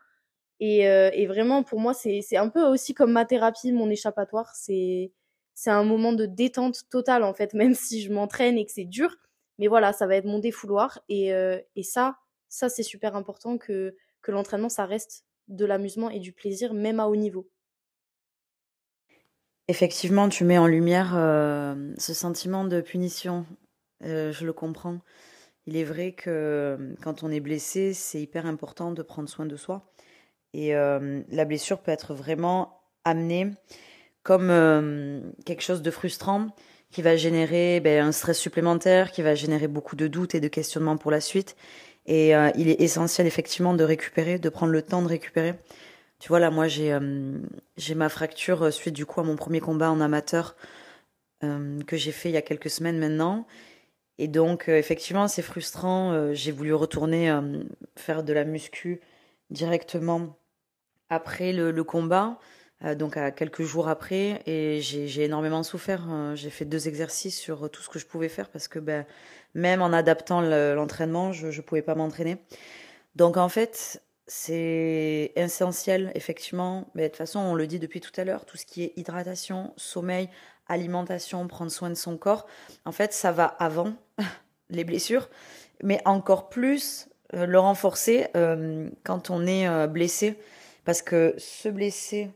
Et, euh, et vraiment, pour moi, c'est c'est un peu aussi comme ma thérapie, mon échappatoire. C'est c'est un moment de détente totale en fait, *laughs* même si je m'entraîne et que c'est dur. Mais voilà, ça va être mon défouloir. Et, euh, et ça, ça c'est super important que que l'entraînement, ça reste de l'amusement et du plaisir, même à haut niveau. Effectivement, tu mets en lumière euh, ce sentiment de punition. Euh, je le comprends. Il est vrai que euh, quand on est blessé, c'est hyper important de prendre soin de soi. Et la blessure peut être vraiment amenée comme quelque chose de frustrant qui va générer ben, un stress supplémentaire, qui va générer beaucoup de doutes et de questionnements pour la suite. Et il est essentiel effectivement de récupérer, de prendre le temps de récupérer tu vois, là, moi, j'ai euh, ma fracture euh, suite du coup à mon premier combat en amateur euh, que j'ai fait il y a quelques semaines maintenant. Et donc, effectivement, c'est frustrant. J'ai voulu retourner faire de la muscu directement après le, combat. donc à quelques jours après, et j'ai énormément souffert. j'ai fait deux exercices sur tout ce que je pouvais faire parce que ben, même en adaptant l'entraînement, je ne pouvais pas m'entraîner. Donc en fait, c'est essentiel, effectivement. Mais de toute façon, on le dit depuis tout à l'heure, tout ce qui est hydratation, sommeil, alimentation, prendre soin de son corps, en fait, ça va avant *laughs* les blessures, mais encore plus euh, le renforcer euh, quand on est euh, blessé. Parce que se blesser,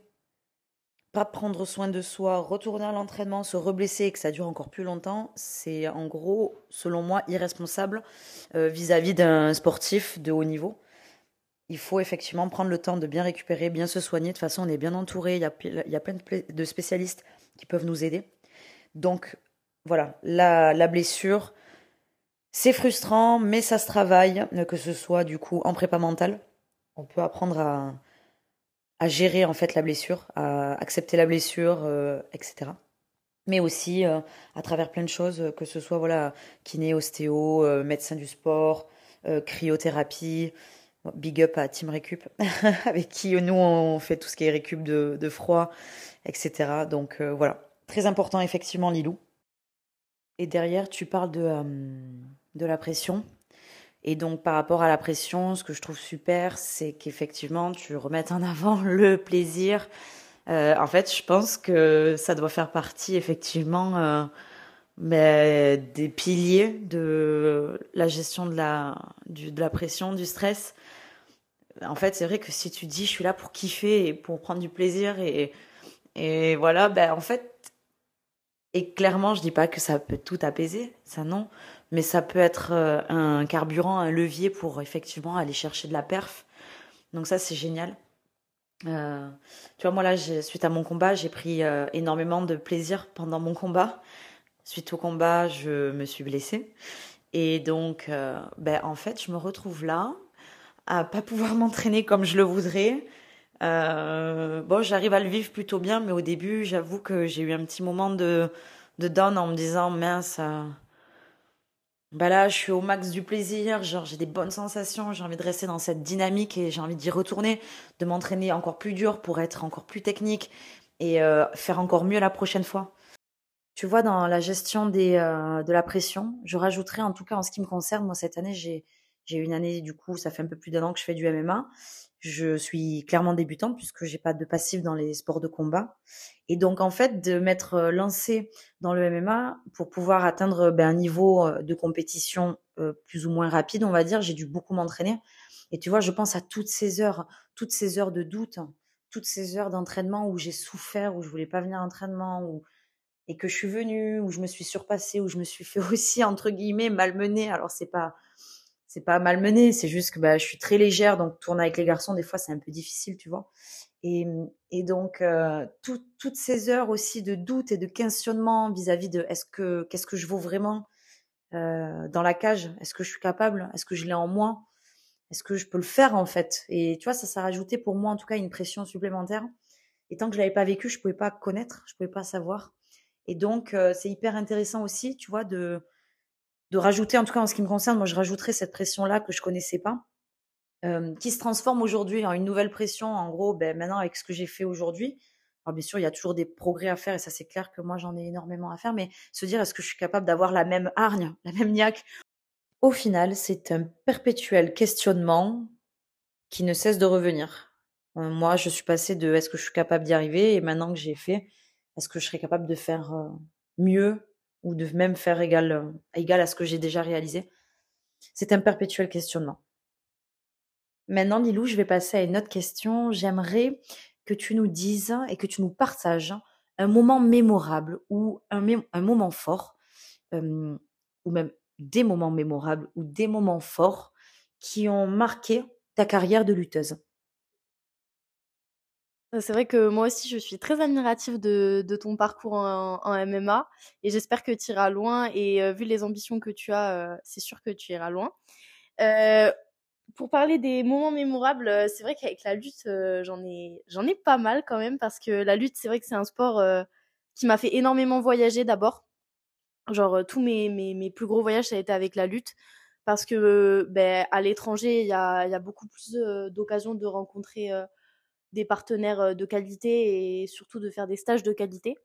pas prendre soin de soi, retourner à l'entraînement, se reblesser et que ça dure encore plus longtemps, c'est en gros, selon moi, irresponsable vis-à-vis d'un sportif de haut niveau. Il faut effectivement prendre le temps de bien récupérer, bien se soigner. De toute façon, on est bien entouré. Il y a, plein de spécialistes qui peuvent nous aider. Donc, voilà, la, la blessure, c'est frustrant, mais ça se travaille, que ce soit du coup en prépa mentale. On peut apprendre à, gérer en fait la blessure, à accepter la blessure, euh, etc. Mais aussi euh, à travers plein de choses, que ce soit voilà kiné, ostéo, euh, médecin du sport, cryothérapie. Big up à Team Récup, *laughs* avec qui nous on fait tout ce qui est récup de, froid, etc. Donc voilà, très important effectivement Lilou. Et derrière, tu parles de de la pression. Et donc par rapport à la pression, ce que je trouve super, c'est qu'effectivement, tu remettes en avant *laughs* le plaisir. Euh, en fait, je pense que ça doit faire partie effectivement euh, mais des piliers de la gestion de la, du, de la pression, du stress. En fait, c'est vrai que si tu dis je suis là pour kiffer et pour prendre du plaisir et, voilà, ben en fait, et clairement, je dis pas que ça peut tout apaiser, ça non mais ça peut être euh, un carburant, un levier pour effectivement aller chercher de la perf. Donc ça, c'est génial. Euh, tu vois, moi là, suite à mon combat, j'ai pris euh, énormément de plaisir pendant mon combat. Suite au combat, je me suis blessée. Et donc, ben, en fait, je me retrouve là, à pas pouvoir *laughs* m'entraîner comme je le voudrais. bon, j'arrive à le vivre plutôt bien, mais au début, j'avoue que j'ai eu un petit moment de, de down en me disant, mince, bah là, je suis au max du plaisir, genre j'ai des bonnes sensations, j'ai envie de rester dans cette dynamique et j'ai envie d'y retourner, de m'entraîner encore plus dur pour être encore plus technique et euh, faire encore mieux la prochaine fois. Tu vois, dans la gestion des, euh, de la pression, je rajouterais en tout cas en ce qui me concerne, moi cette année, j'ai j'ai une année du coup, ça fait un peu plus d'un an que je fais du MMA je suis clairement débutante puisque j'ai pas de passif dans les sports de combat. Et donc en fait de m'être euh, lancée dans le MMA pour pouvoir atteindre ben, un niveau euh, de compétition euh, plus ou moins rapide, on va dire, j'ai dû beaucoup m'entraîner. Et tu vois, je pense à toutes ces heures, toutes ces heures de doute, toutes ces heures d'entraînement où j'ai souffert, où je voulais pas venir à l'entraînement, où et que je suis venue, où je me suis surpassée, où je me suis fait *laughs* aussi entre guillemets malmener. Alors c'est pas c'est pas malmené, c'est juste que bah, je suis très légère, donc tourner avec les garçons, des fois, c'est un peu difficile, tu vois. Et, et donc, euh, toutes ces heures aussi de doute et de questionnement vis-à-vis de est-ce que qu'est-ce que je vaux vraiment euh, dans la cage? Est-ce que je suis capable? Est-ce que je l'ai en moi? Est-ce que je peux le faire en fait? Et tu vois, ça, ça rajouté pour moi en tout cas une pression supplémentaire. Et tant que je l'avais pas vécu, je pouvais pas connaître, je pouvais pas savoir. Et donc, euh, c'est hyper intéressant aussi, tu vois, de de rajouter, en tout cas en ce qui me concerne, moi je rajouterais cette pression-là que je connaissais pas, euh, qui se transforme aujourd'hui en une nouvelle pression. En gros, ben, maintenant avec ce que j'ai fait aujourd'hui, alors bien sûr il y a toujours des progrès à faire et ça c'est clair que moi j'en ai énormément à faire, mais se dire est-ce que je suis capable d'avoir la même hargne, la même niaque? Au final, c'est un perpétuel questionnement qui ne cesse de revenir. Euh, moi, je suis passée de est-ce que je suis capable d'y arriver? Et maintenant que j'ai fait, est-ce que je serais capable de faire euh, mieux? Ou de même faire égal, euh, égal à ce que j'ai déjà réalisé. C'est un perpétuel questionnement. Maintenant, Lilou, je vais passer à une autre question. J'aimerais que tu nous dises et que tu nous partages un moment mémorable ou un, un moment fort, euh, ou même des moments mémorables ou des moments forts qui ont marqué ta carrière de lutteuse. C'est vrai que moi aussi, je suis très admirative de, ton parcours en, MMA et j'espère que tu iras loin. Et euh, vu les ambitions que tu as, euh, c'est sûr que tu iras loin. Euh, pour parler des moments mémorables, euh, c'est vrai qu'avec la lutte, j'en ai, j'en ai pas mal quand même parce que la lutte, c'est vrai que c'est un sport qui m'a fait énormément voyager d'abord. Genre tous mes, mes, plus gros voyages, ça a été avec la lutte parce que ben, à l'étranger, il y a beaucoup plus d'occasions de rencontrer des partenaires de qualité et surtout de faire des stages de qualité.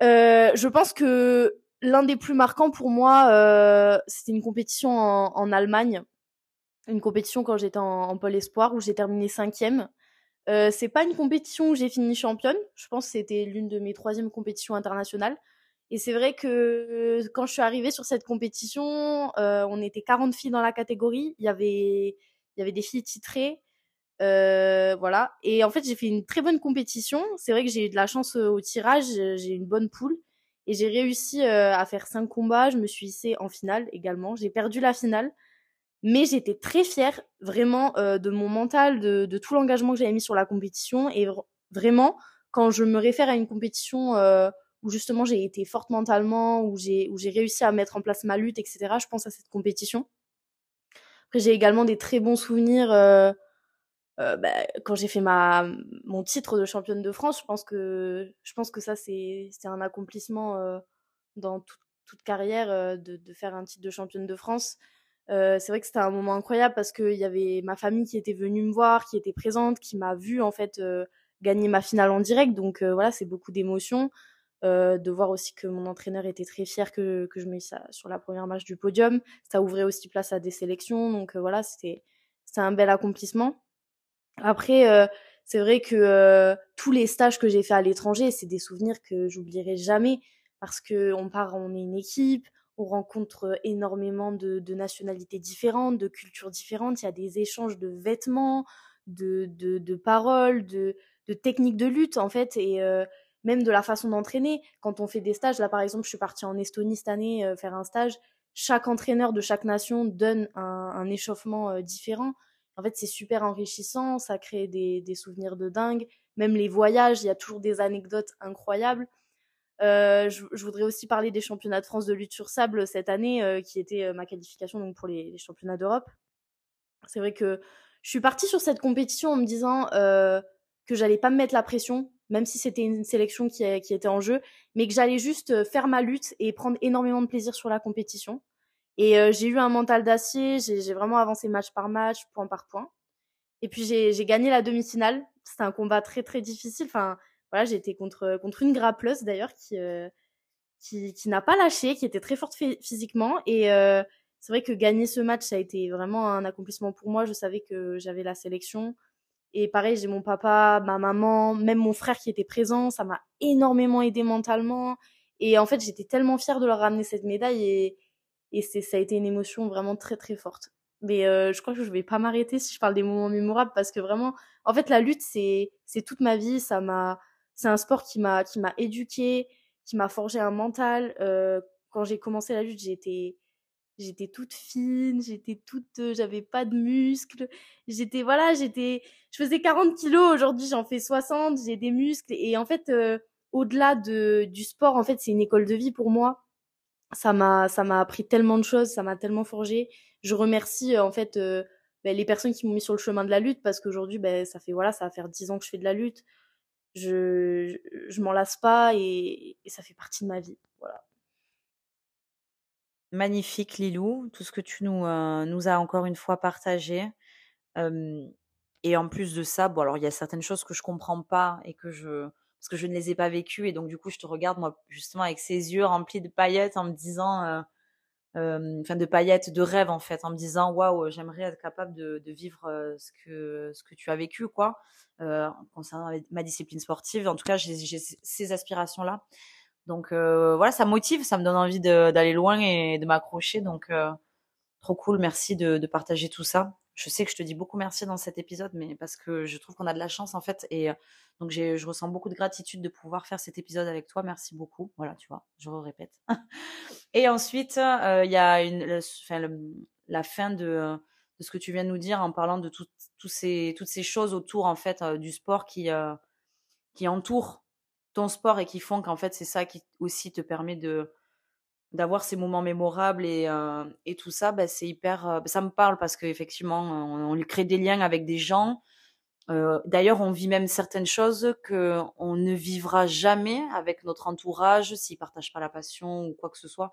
je pense que l'un des plus marquants pour moi, c'était une compétition en, Allemagne, une compétition quand j'étais en, en pôle espoir où j'ai terminé cinquième. Euh, c'est pas une compétition où j'ai fini championne. Je pense que c'était l'une de mes troisièmes compétitions internationales. Et c'est vrai que quand je suis arrivée sur cette compétition, on était 40 filles dans la catégorie. Il y avait, il y avait des filles titrées. Euh, voilà. Et en fait, j'ai fait une très bonne compétition. C'est vrai que j'ai eu de la chance au tirage. J'ai une bonne poule. Et j'ai réussi à faire cinq combats. Je me suis hissée en finale également. J'ai perdu la finale. Mais j'étais très fière vraiment euh, de mon mental, de, tout l'engagement que j'avais mis sur la compétition. Et vraiment, quand je me réfère à une compétition euh, où justement j'ai été forte mentalement, où j'ai où j'ai réussi à mettre en place ma lutte, etc., je pense à cette compétition. Après, j'ai également des très bons souvenirs euh, euh bah, quand j'ai fait ma mon titre de championne de France. Je pense que je pense que ça c'est c'est un accomplissement euh, dans toute, toute carrière de, de faire un titre de championne de France. Euh, c'est vrai que c'était un moment incroyable parce qu'il y avait ma famille qui était venue me voir, qui était présente, qui m'a vu en fait euh, gagner ma finale en direct. Donc euh, voilà, c'est beaucoup d'émotions. de voir aussi que mon entraîneur était très fier que, que je mette ça sur la première match du podium. Ça ouvrait aussi place à des sélections. Donc voilà, c'était un bel accomplissement. Après, c'est vrai que tous les stages que j'ai fait à l'étranger, c'est des souvenirs que j'oublierai jamais parce que on part, on est une équipe, on rencontre énormément de, nationalités différentes, de cultures différentes. Il y a des échanges de vêtements, de, de, paroles, de, techniques de lutte, en fait, et même de la façon d'entraîner. Quand on fait des stages, là, par exemple, je suis partie en Estonie cette année faire un stage. Chaque entraîneur de chaque nation donne un, échauffement différent. En fait, c'est super enrichissant, ça crée des, des souvenirs de dingue. Même les voyages, il y a toujours des anecdotes incroyables. Euh, je, voudrais aussi parler des championnats de France de lutte sur sable cette année, euh, qui était euh, ma qualification donc pour les, championnats d'Europe. C'est vrai que je suis partie sur cette compétition en me disant que j'allais pas me mettre la pression, même si c'était une sélection qui, était en jeu, mais que j'allais juste faire ma lutte et prendre énormément de plaisir sur la compétition. Et j'ai eu un mental d'acier, j'ai vraiment avancé match par match, point par point. Et puis j'ai gagné la demi-finale. C'était un combat très très difficile. Enfin, voilà, j'ai été contre, contre une grappleuse d'ailleurs qui, euh, qui, qui n'a pas lâché, qui était très forte physiquement. Et euh, c'est vrai que gagner ce match, ça a été vraiment un accomplissement pour moi. Je savais que j'avais la sélection. Et pareil, j'ai mon papa, ma maman, même mon frère qui était présent. Ça m'a énormément aidé mentalement. Et en fait, j'étais tellement fière de leur ramener cette médaille. Et, et c'est, ça a été une émotion vraiment très, très forte. Mais euh, je crois que je vais pas m'arrêter si je parle des moments mémorables parce que vraiment, en fait, la lutte, c'est, c'est toute ma vie. Ça m'a, c'est un sport qui m'a qui m'a éduqué, qui m'a forgé un mental. Euh, quand j'ai commencé la lutte, j'étais j'étais toute fine, j'étais toute, euh, j'avais pas de muscles, j'étais voilà, j'étais, je faisais 40 kilos aujourd'hui, j'en fais 60, j'ai des muscles et en fait, euh, au-delà de du sport, en fait, c'est une école de vie pour moi. Ça m'a ça m'a appris tellement de choses, ça m'a tellement forgé. Je remercie en fait ben, les personnes qui m'ont mis sur le chemin de la lutte parce qu'aujourd'hui, ben ça fait voilà, ça va faire 10 ans que je fais de la lutte je, je, m'en lasse pas et, ça fait partie de ma vie. Voilà. Magnifique Lilou, tout ce que tu nous, euh, nous as encore une fois partagé. et en plus de ça, bon alors il y a certaines choses que je comprends pas et que je parce que je ne les ai pas vécues et donc du coup je te regarde moi justement avec ces yeux remplis de paillettes en me disant euh, enfin de paillettes, de rêves en fait, en me disant waouh, j'aimerais être capable de, vivre ce que ce que tu as vécu quoi, euh, concernant ma discipline sportive. En tout cas, j'ai ces aspirations là. Donc euh, voilà, ça motive, ça me donne envie d'aller loin et de m'accrocher. Donc trop cool, merci de partager tout ça je sais que je te dis beaucoup merci dans cet épisode, mais parce que je trouve qu'on a de la chance en fait, et donc je ressens beaucoup de gratitude de pouvoir faire cet épisode avec toi. Merci beaucoup. Voilà, tu vois, je répète. *laughs* et ensuite, il y a une, la fin de, de, ce que tu viens de nous dire en parlant de tout, ces, toutes ces choses autour en fait du sport qui, qui entourent ton sport et qui font qu'en fait c'est ça qui aussi te permet de d'avoir ces moments mémorables et, euh, et tout ça, bah, c'est hyper. Euh, ça me parle parce qu'effectivement, on, on crée des liens avec des gens. Euh, D'ailleurs, on vit même certaines choses que on ne vivra jamais avec notre entourage s'ils partagent pas la passion ou quoi que ce soit.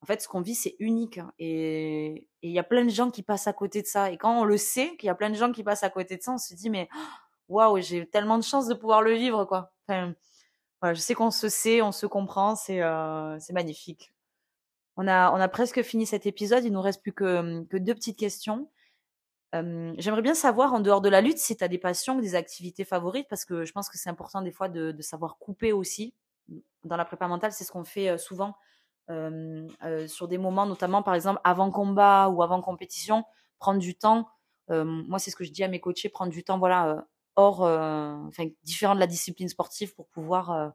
En fait, ce qu'on vit, c'est unique. Et il y a plein de gens qui passent à côté de ça. Et quand on le sait, qu'il y a plein de gens qui passent à côté de ça, on se dit, mais waouh, j'ai tellement de chance de pouvoir le vivre, quoi. Je sais qu'on se sait, on se comprend, c'est magnifique. On a, presque fini cet épisode, il nous reste plus que, que deux petites questions. Euh, J'aimerais bien savoir, en dehors de la lutte, si tu as des passions des activités favorites, parce que je pense que c'est important des fois de, savoir couper aussi. Dans la prépa mentale, c'est ce qu'on fait souvent euh, sur des moments, notamment par exemple avant combat ou avant compétition, prendre du temps. moi, c'est ce que je dis à mes coachés, prendre du temps, voilà, hors, enfin, différent de la discipline sportive pour pouvoir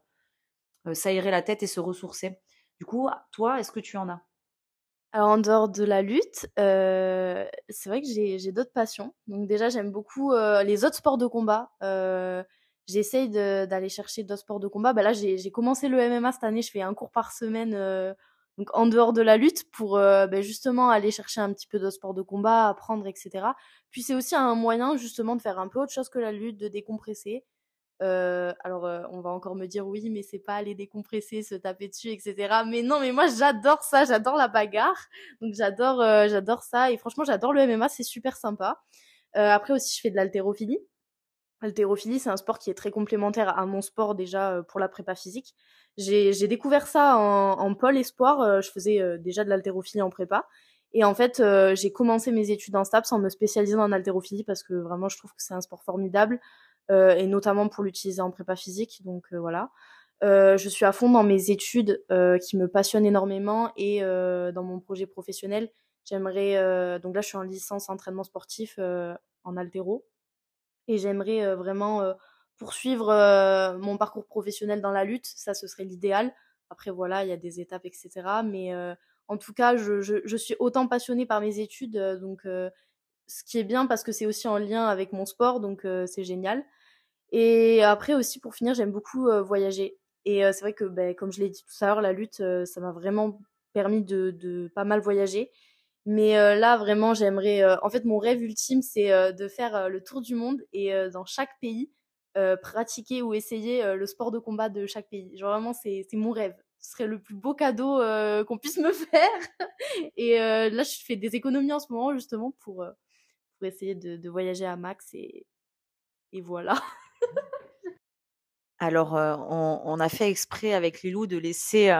s'aérer la tête et se ressourcer. Du coup, toi, est-ce que tu en as? Alors, en dehors de la lutte, euh, c'est vrai que j'ai d'autres passions. Donc déjà, j'aime beaucoup euh, les autres sports de combat. Euh, J'essaye d'aller chercher d'autres sports de combat. Bah là, j'ai commencé le MMA cette année. Je fais un cours par semaine, euh, donc en dehors de la lutte, pour bah, justement aller chercher un petit peu d'autres sports de combat, apprendre, etc. Puis c'est aussi un moyen justement de faire un peu autre chose que la lutte, de décompresser. Euh, alors, euh, on va encore me dire oui, mais c'est pas aller décompresser, se taper dessus, etc. Mais non, mais moi j'adore ça, j'adore la bagarre, donc j'adore, euh, j'adore ça. Et franchement, j'adore le MMA, c'est super sympa. après aussi, je fais de l'haltérophilie. L'haltérophilie, c'est un sport qui est très complémentaire à mon sport déjà pour la prépa physique. J'ai découvert ça en, en pôle espoir. je faisais déjà de l'haltérophilie en prépa. Et en fait, j'ai commencé mes études en STAPS en me spécialisant en haltérophilie parce que vraiment, je trouve que c'est un sport formidable. Euh, et notamment pour l'utiliser en prépa physique. Donc euh, voilà. Euh, je suis à fond dans mes études qui me passionnent énormément et dans mon projet professionnel. J'aimerais donc là je suis en licence entraînement sportif en altéro et j'aimerais vraiment poursuivre mon parcours professionnel dans la lutte. Ça ce serait l'idéal. Après voilà il y a des étapes etc. Mais en tout cas je, je, je, suis autant passionnée par mes études donc ce qui est bien parce que c'est aussi en lien avec mon sport donc c'est génial. Et après aussi, pour finir, j'aime beaucoup euh, voyager. Et euh, c'est vrai que, ben, comme je l'ai dit tout à l'heure, la lutte, euh, ça m'a vraiment permis de, de, pas mal voyager. Mais là, vraiment, j'aimerais. en fait, mon rêve ultime, c'est de faire le tour du monde et dans chaque pays, pratiquer ou essayer le sport de combat de chaque pays. Genre, vraiment, c'est mon rêve. Ce serait le plus beau cadeau qu'on puisse me *laughs* faire. et là, je fais des économies en ce moment, justement, pour, pour essayer de, de voyager à max. Et, et voilà. *laughs* Alors, on, a fait exprès avec Lilou de laisser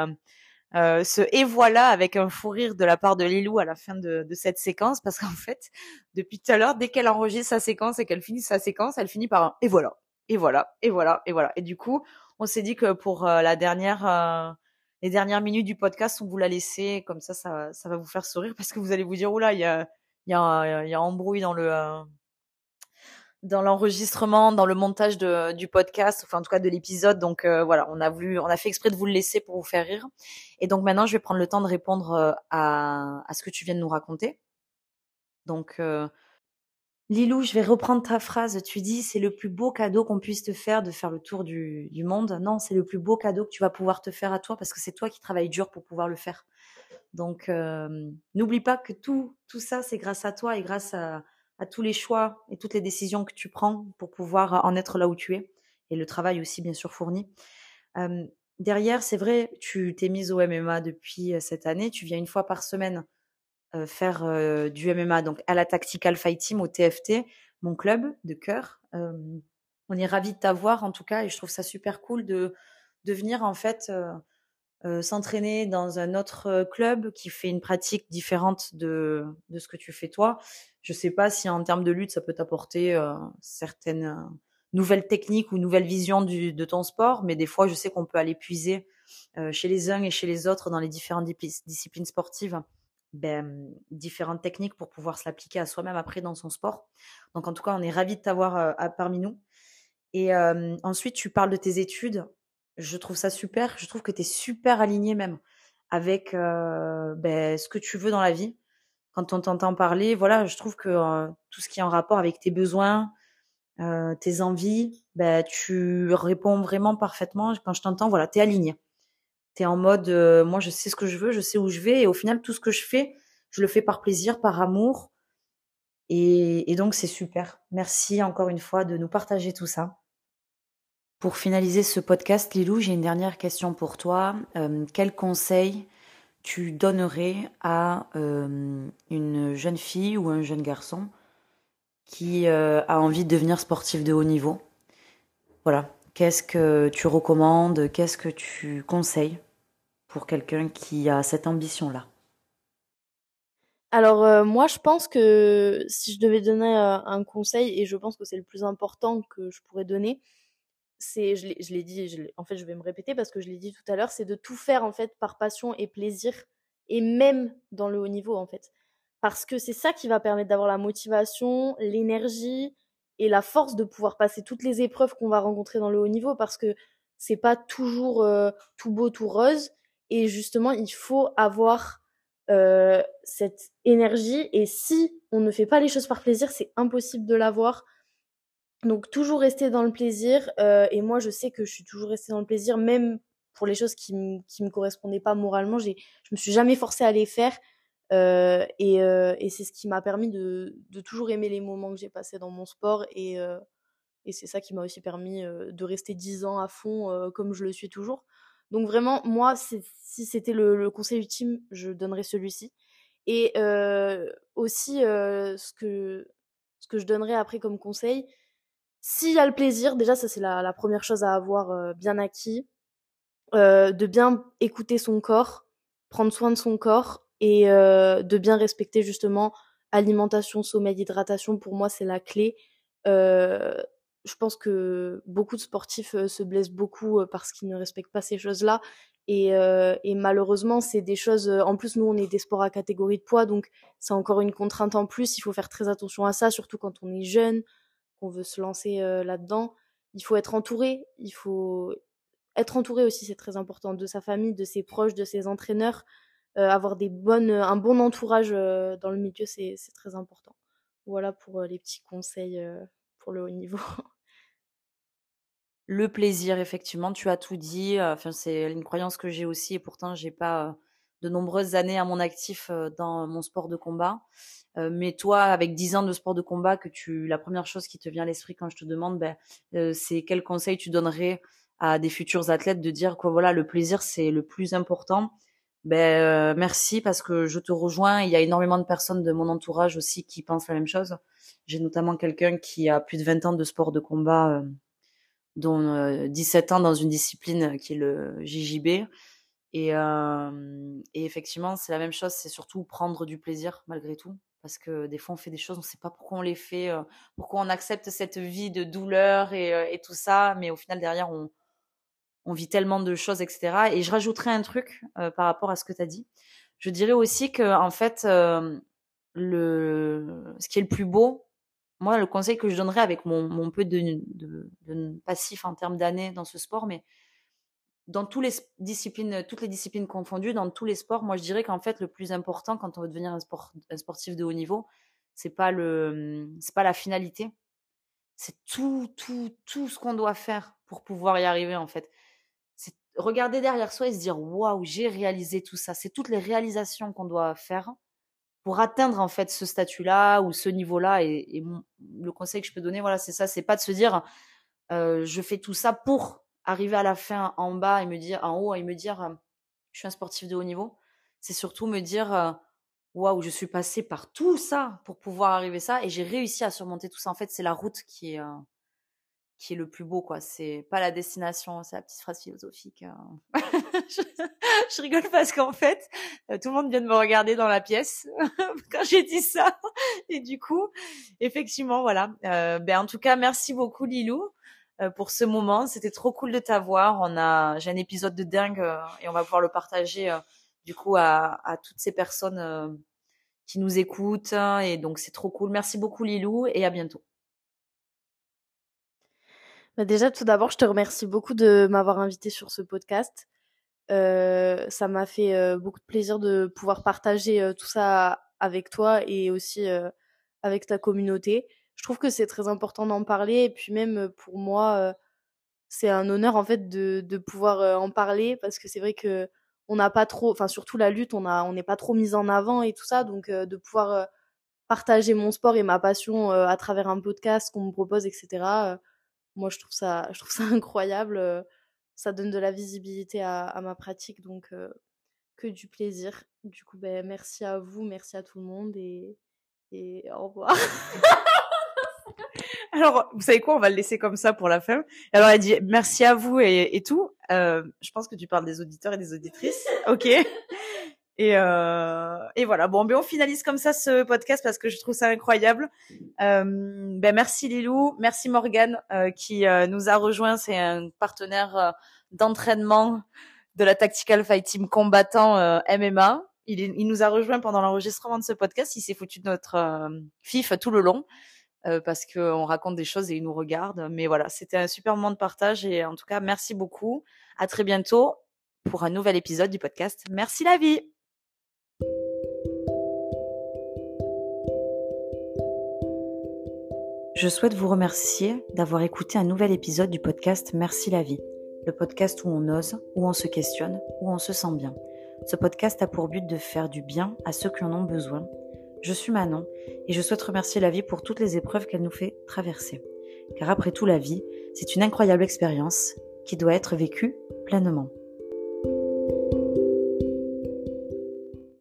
ce et voilà avec un fou rire de la part de Lilou à la fin de, cette séquence, parce qu'en fait, depuis tout à l'heure, dès qu'elle enregistre sa séquence et qu'elle finit sa séquence, elle finit par un et voilà, et voilà, et voilà, et voilà. Et du coup, on s'est dit que pour la dernière, les dernières minutes du podcast, on vous la laisser, comme ça, ça, va vous faire sourire, parce que vous allez vous dire, oula, il y a, il y a, y a embrouille dans le dans l'enregistrement, dans le montage de, du podcast, enfin en tout cas de l'épisode. Donc euh, voilà, on a voulu, on a fait exprès de vous le laisser pour vous faire rire. Et donc maintenant, je vais prendre le temps de répondre euh, à, à ce que tu viens de nous raconter. Donc euh, Lilou, je vais reprendre ta phrase. Tu dis c'est le plus beau cadeau qu'on puisse te faire de faire le tour du, du monde. Non, c'est le plus beau cadeau que tu vas pouvoir te faire à toi parce que c'est toi qui travailles dur pour pouvoir le faire. Donc n'oublie pas que tout tout ça c'est grâce à toi et grâce à à tous les choix et toutes les décisions que tu prends pour pouvoir en être là où tu es et le travail aussi bien sûr fourni. derrière, c'est vrai, tu t'es mise au MMA depuis cette année, tu viens une fois par semaine faire du MMA donc à la Tactical Fight Team au TFT, mon club de cœur. on est ravis de t'avoir en tout cas et je trouve ça super cool de de venir en fait euh, s'entraîner dans un autre euh, club qui fait une pratique différente de, de ce que tu fais toi. Je sais pas si en termes de lutte, ça peut t'apporter euh, certaines nouvelles techniques ou nouvelles visions du, de ton sport, mais des fois, je sais qu'on peut aller puiser chez les uns et chez les autres dans les différentes disciplines sportives. Ben, différentes techniques pour pouvoir se l'appliquer à soi-même après dans son sport. Donc en tout cas, on est ravis de t'avoir parmi nous. Et ensuite, tu parles de tes études je trouve ça super. Je trouve que tu es super aligné même avec ben, ce que tu veux dans la vie. Quand on t'entend parler, voilà, je trouve que tout ce qui est en rapport avec tes besoins, tes envies, ben, tu réponds vraiment parfaitement. Quand je t'entends, voilà, tu es aligné. Tu es en mode, moi, je sais ce que je veux, je sais où je vais. Et au final, tout ce que je fais, je le fais par plaisir, par amour. Et donc, c'est super. Merci encore une fois de nous partager tout ça. Pour finaliser ce podcast, Lilou, j'ai une dernière question pour toi. Euh, quel conseil tu donnerais à euh, une jeune fille ou un jeune garçon qui a envie de devenir sportif de haut niveau? Voilà, qu'est-ce que tu recommandes, qu'est-ce que tu conseilles pour quelqu'un qui a cette ambition-là? Alors euh, moi je pense que si je devais donner euh, un conseil et je pense que c'est le plus important que je pourrais donner, c'est je l'ai dit, je en fait je vais me répéter parce que je l'ai dit tout à l'heure, c'est de tout faire en fait par passion et plaisir et même dans le haut niveau en fait. Parce que c'est ça qui va permettre d'avoir la motivation, l'énergie et la force de pouvoir passer toutes les épreuves qu'on va rencontrer dans le haut niveau parce que c'est pas toujours euh, tout beau tout rose et justement il faut avoir euh, cette énergie. Et si on ne fait pas les choses par plaisir, c'est impossible de l'avoir. Donc toujours rester dans le plaisir. Euh, et moi, je sais que je suis toujours restée dans le plaisir, même pour les choses qui ne me correspondaient pas moralement. Je me suis jamais forcée à les faire. Euh, et, et c'est ce qui m'a permis de, de, toujours aimer les moments que j'ai passés dans mon sport. Et, et c'est ça qui m'a aussi permis de rester dix ans à fond comme je le suis toujours. Donc vraiment, moi, si c'était le, conseil ultime, je donnerais celui-ci. Et euh, aussi, euh, ce, que, ce que je donnerais après comme conseil, s'il y a le plaisir, déjà ça c'est la, première chose à avoir euh, bien acquis, de bien écouter son corps, prendre soin de son corps et de bien respecter justement alimentation, sommeil, hydratation. Pour moi, c'est la clé je pense que beaucoup de sportifs se blessent beaucoup parce qu'ils ne respectent pas ces choses-là. Et, malheureusement, c'est des choses. En plus, nous, on est des sports à catégorie de poids, donc c'est encore une contrainte en plus. Il faut faire très attention à ça, surtout quand on est jeune, qu'on veut se lancer là-dedans. Il faut être entouré. Il faut être entouré aussi, c'est très important, de sa famille, de ses proches, de ses entraîneurs. avoir des bonnes, un bon entourage dans le milieu, c'est très important. Voilà pour les petits conseils pour le haut niveau. *laughs* Le plaisir, effectivement, tu as tout dit. Enfin, c'est une croyance que j'ai aussi, et pourtant, j'ai pas de nombreuses années à mon actif dans mon sport de combat. Mais toi, avec 10 ans de sport de combat, que tu, la première chose qui te vient à l'esprit quand je te demande, ben, c'est quel conseil tu donnerais à des futurs athlètes de dire quoi, voilà, le plaisir c'est le plus important. Ben merci parce que je te rejoins. Il y a énormément de personnes de mon entourage aussi qui pensent la même chose. J'ai notamment quelqu'un qui a plus de 20 ans de sport de combat, euh, dont 17 euh, ans dans une discipline qui est le JJB. Et, euh, et effectivement, c'est la même chose, c'est surtout prendre du plaisir malgré tout. Parce que des fois, on fait des choses, on ne sait pas pourquoi on les fait, pourquoi on accepte cette vie de douleur et, et tout ça. Mais au final, derrière, on, vit tellement de choses, etc. Et je rajouterais un truc par rapport à ce que tu as dit. Je dirais aussi que, en fait, le, ce qui est le plus beau moi, le conseil que je donnerais avec mon, peu de, passif en termes d'années dans ce sport, mais dans toutes les disciplines, toutes les disciplines confondues, dans tous les sports, moi je dirais qu'en fait le plus important quand on veut devenir un, sport, un sportif de haut niveau, c'est pas le, c'est pas la finalité, c'est tout, tout, tout ce qu'on doit faire pour pouvoir y arriver en fait. C'est regarder derrière soi et se dire waouh, j'ai réalisé tout ça. C'est toutes les réalisations qu'on doit faire pour atteindre en fait ce statut-là ou ce niveau-là. Et, le conseil que je peux donner, voilà, c'est ça, c'est pas de se dire euh, je fais tout ça pour arriver à la fin en bas et me dire en haut et me dire je suis un sportif de haut niveau. C'est surtout me dire waouh, je suis passé par tout ça pour pouvoir arriver ça et j'ai réussi à surmonter tout ça. En fait, c'est la route qui est qui est le plus beau, quoi. C'est pas la destination, c'est la petite phrase philosophique. Hein. *laughs* je, rigole parce qu'en fait, tout le monde vient de me regarder dans la pièce *laughs* quand j'ai dit ça. Et du coup, effectivement, voilà. Ben, en tout cas, merci beaucoup, Lilou, pour ce moment. C'était trop cool de t'avoir. On a, j'ai un épisode de dingue et on va pouvoir le partager, du coup, à, toutes ces personnes qui nous écoutent. Et donc, c'est trop cool. Merci beaucoup, Lilou, et à bientôt. Bah, déjà, tout d'abord, je te remercie beaucoup de m'avoir invité sur ce podcast. Euh, ça m'a fait euh, beaucoup de plaisir de pouvoir partager euh, tout ça avec toi et aussi avec ta communauté. Je trouve que c'est très important d'en parler et puis même pour moi, c'est un honneur en fait de, de pouvoir en parler parce que c'est vrai que on n'a pas trop, enfin surtout la lutte, on on n'est pas trop mis en avant et tout ça, donc de pouvoir partager mon sport et ma passion à travers un podcast qu'on me propose, etc moi je trouve ça je trouve ça *laughs* incroyable ça donne de la visibilité à, ma pratique donc que du plaisir. Du coup ben merci à vous merci à tout le monde et, et au revoir *laughs* Alors, vous savez quoi On va le laisser comme ça pour la fin. Alors, elle dit merci à vous et, et tout. Euh, je pense que tu parles des auditeurs et des auditrices. Ok. *laughs* Et, euh, et voilà. Bon, ben on finalise comme ça ce podcast parce que je trouve ça incroyable. Euh, ben merci Lilou, merci Morgane euh, qui euh, nous a rejoint. C'est un partenaire euh, d'entraînement de la Tactical Fight Team combattant MMA. Il, il, nous a rejoint pendant l'enregistrement de ce podcast. Il s'est foutu de notre fif tout le long. Parce qu'on raconte des choses et il nous regarde. Mais voilà, c'était un super moment de partage et en tout cas, merci beaucoup. À très bientôt pour un nouvel épisode du podcast. Merci la vie. Je souhaite vous remercier d'avoir écouté un nouvel épisode du podcast Merci la vie, le podcast où on ose, où on se questionne, où on se sent bien. Ce podcast a pour but de faire du bien à ceux qui en ont besoin. Je suis Manon et je souhaite remercier la vie pour toutes les épreuves qu'elle nous fait traverser. Car après tout, la vie, c'est une incroyable expérience qui doit être vécue pleinement.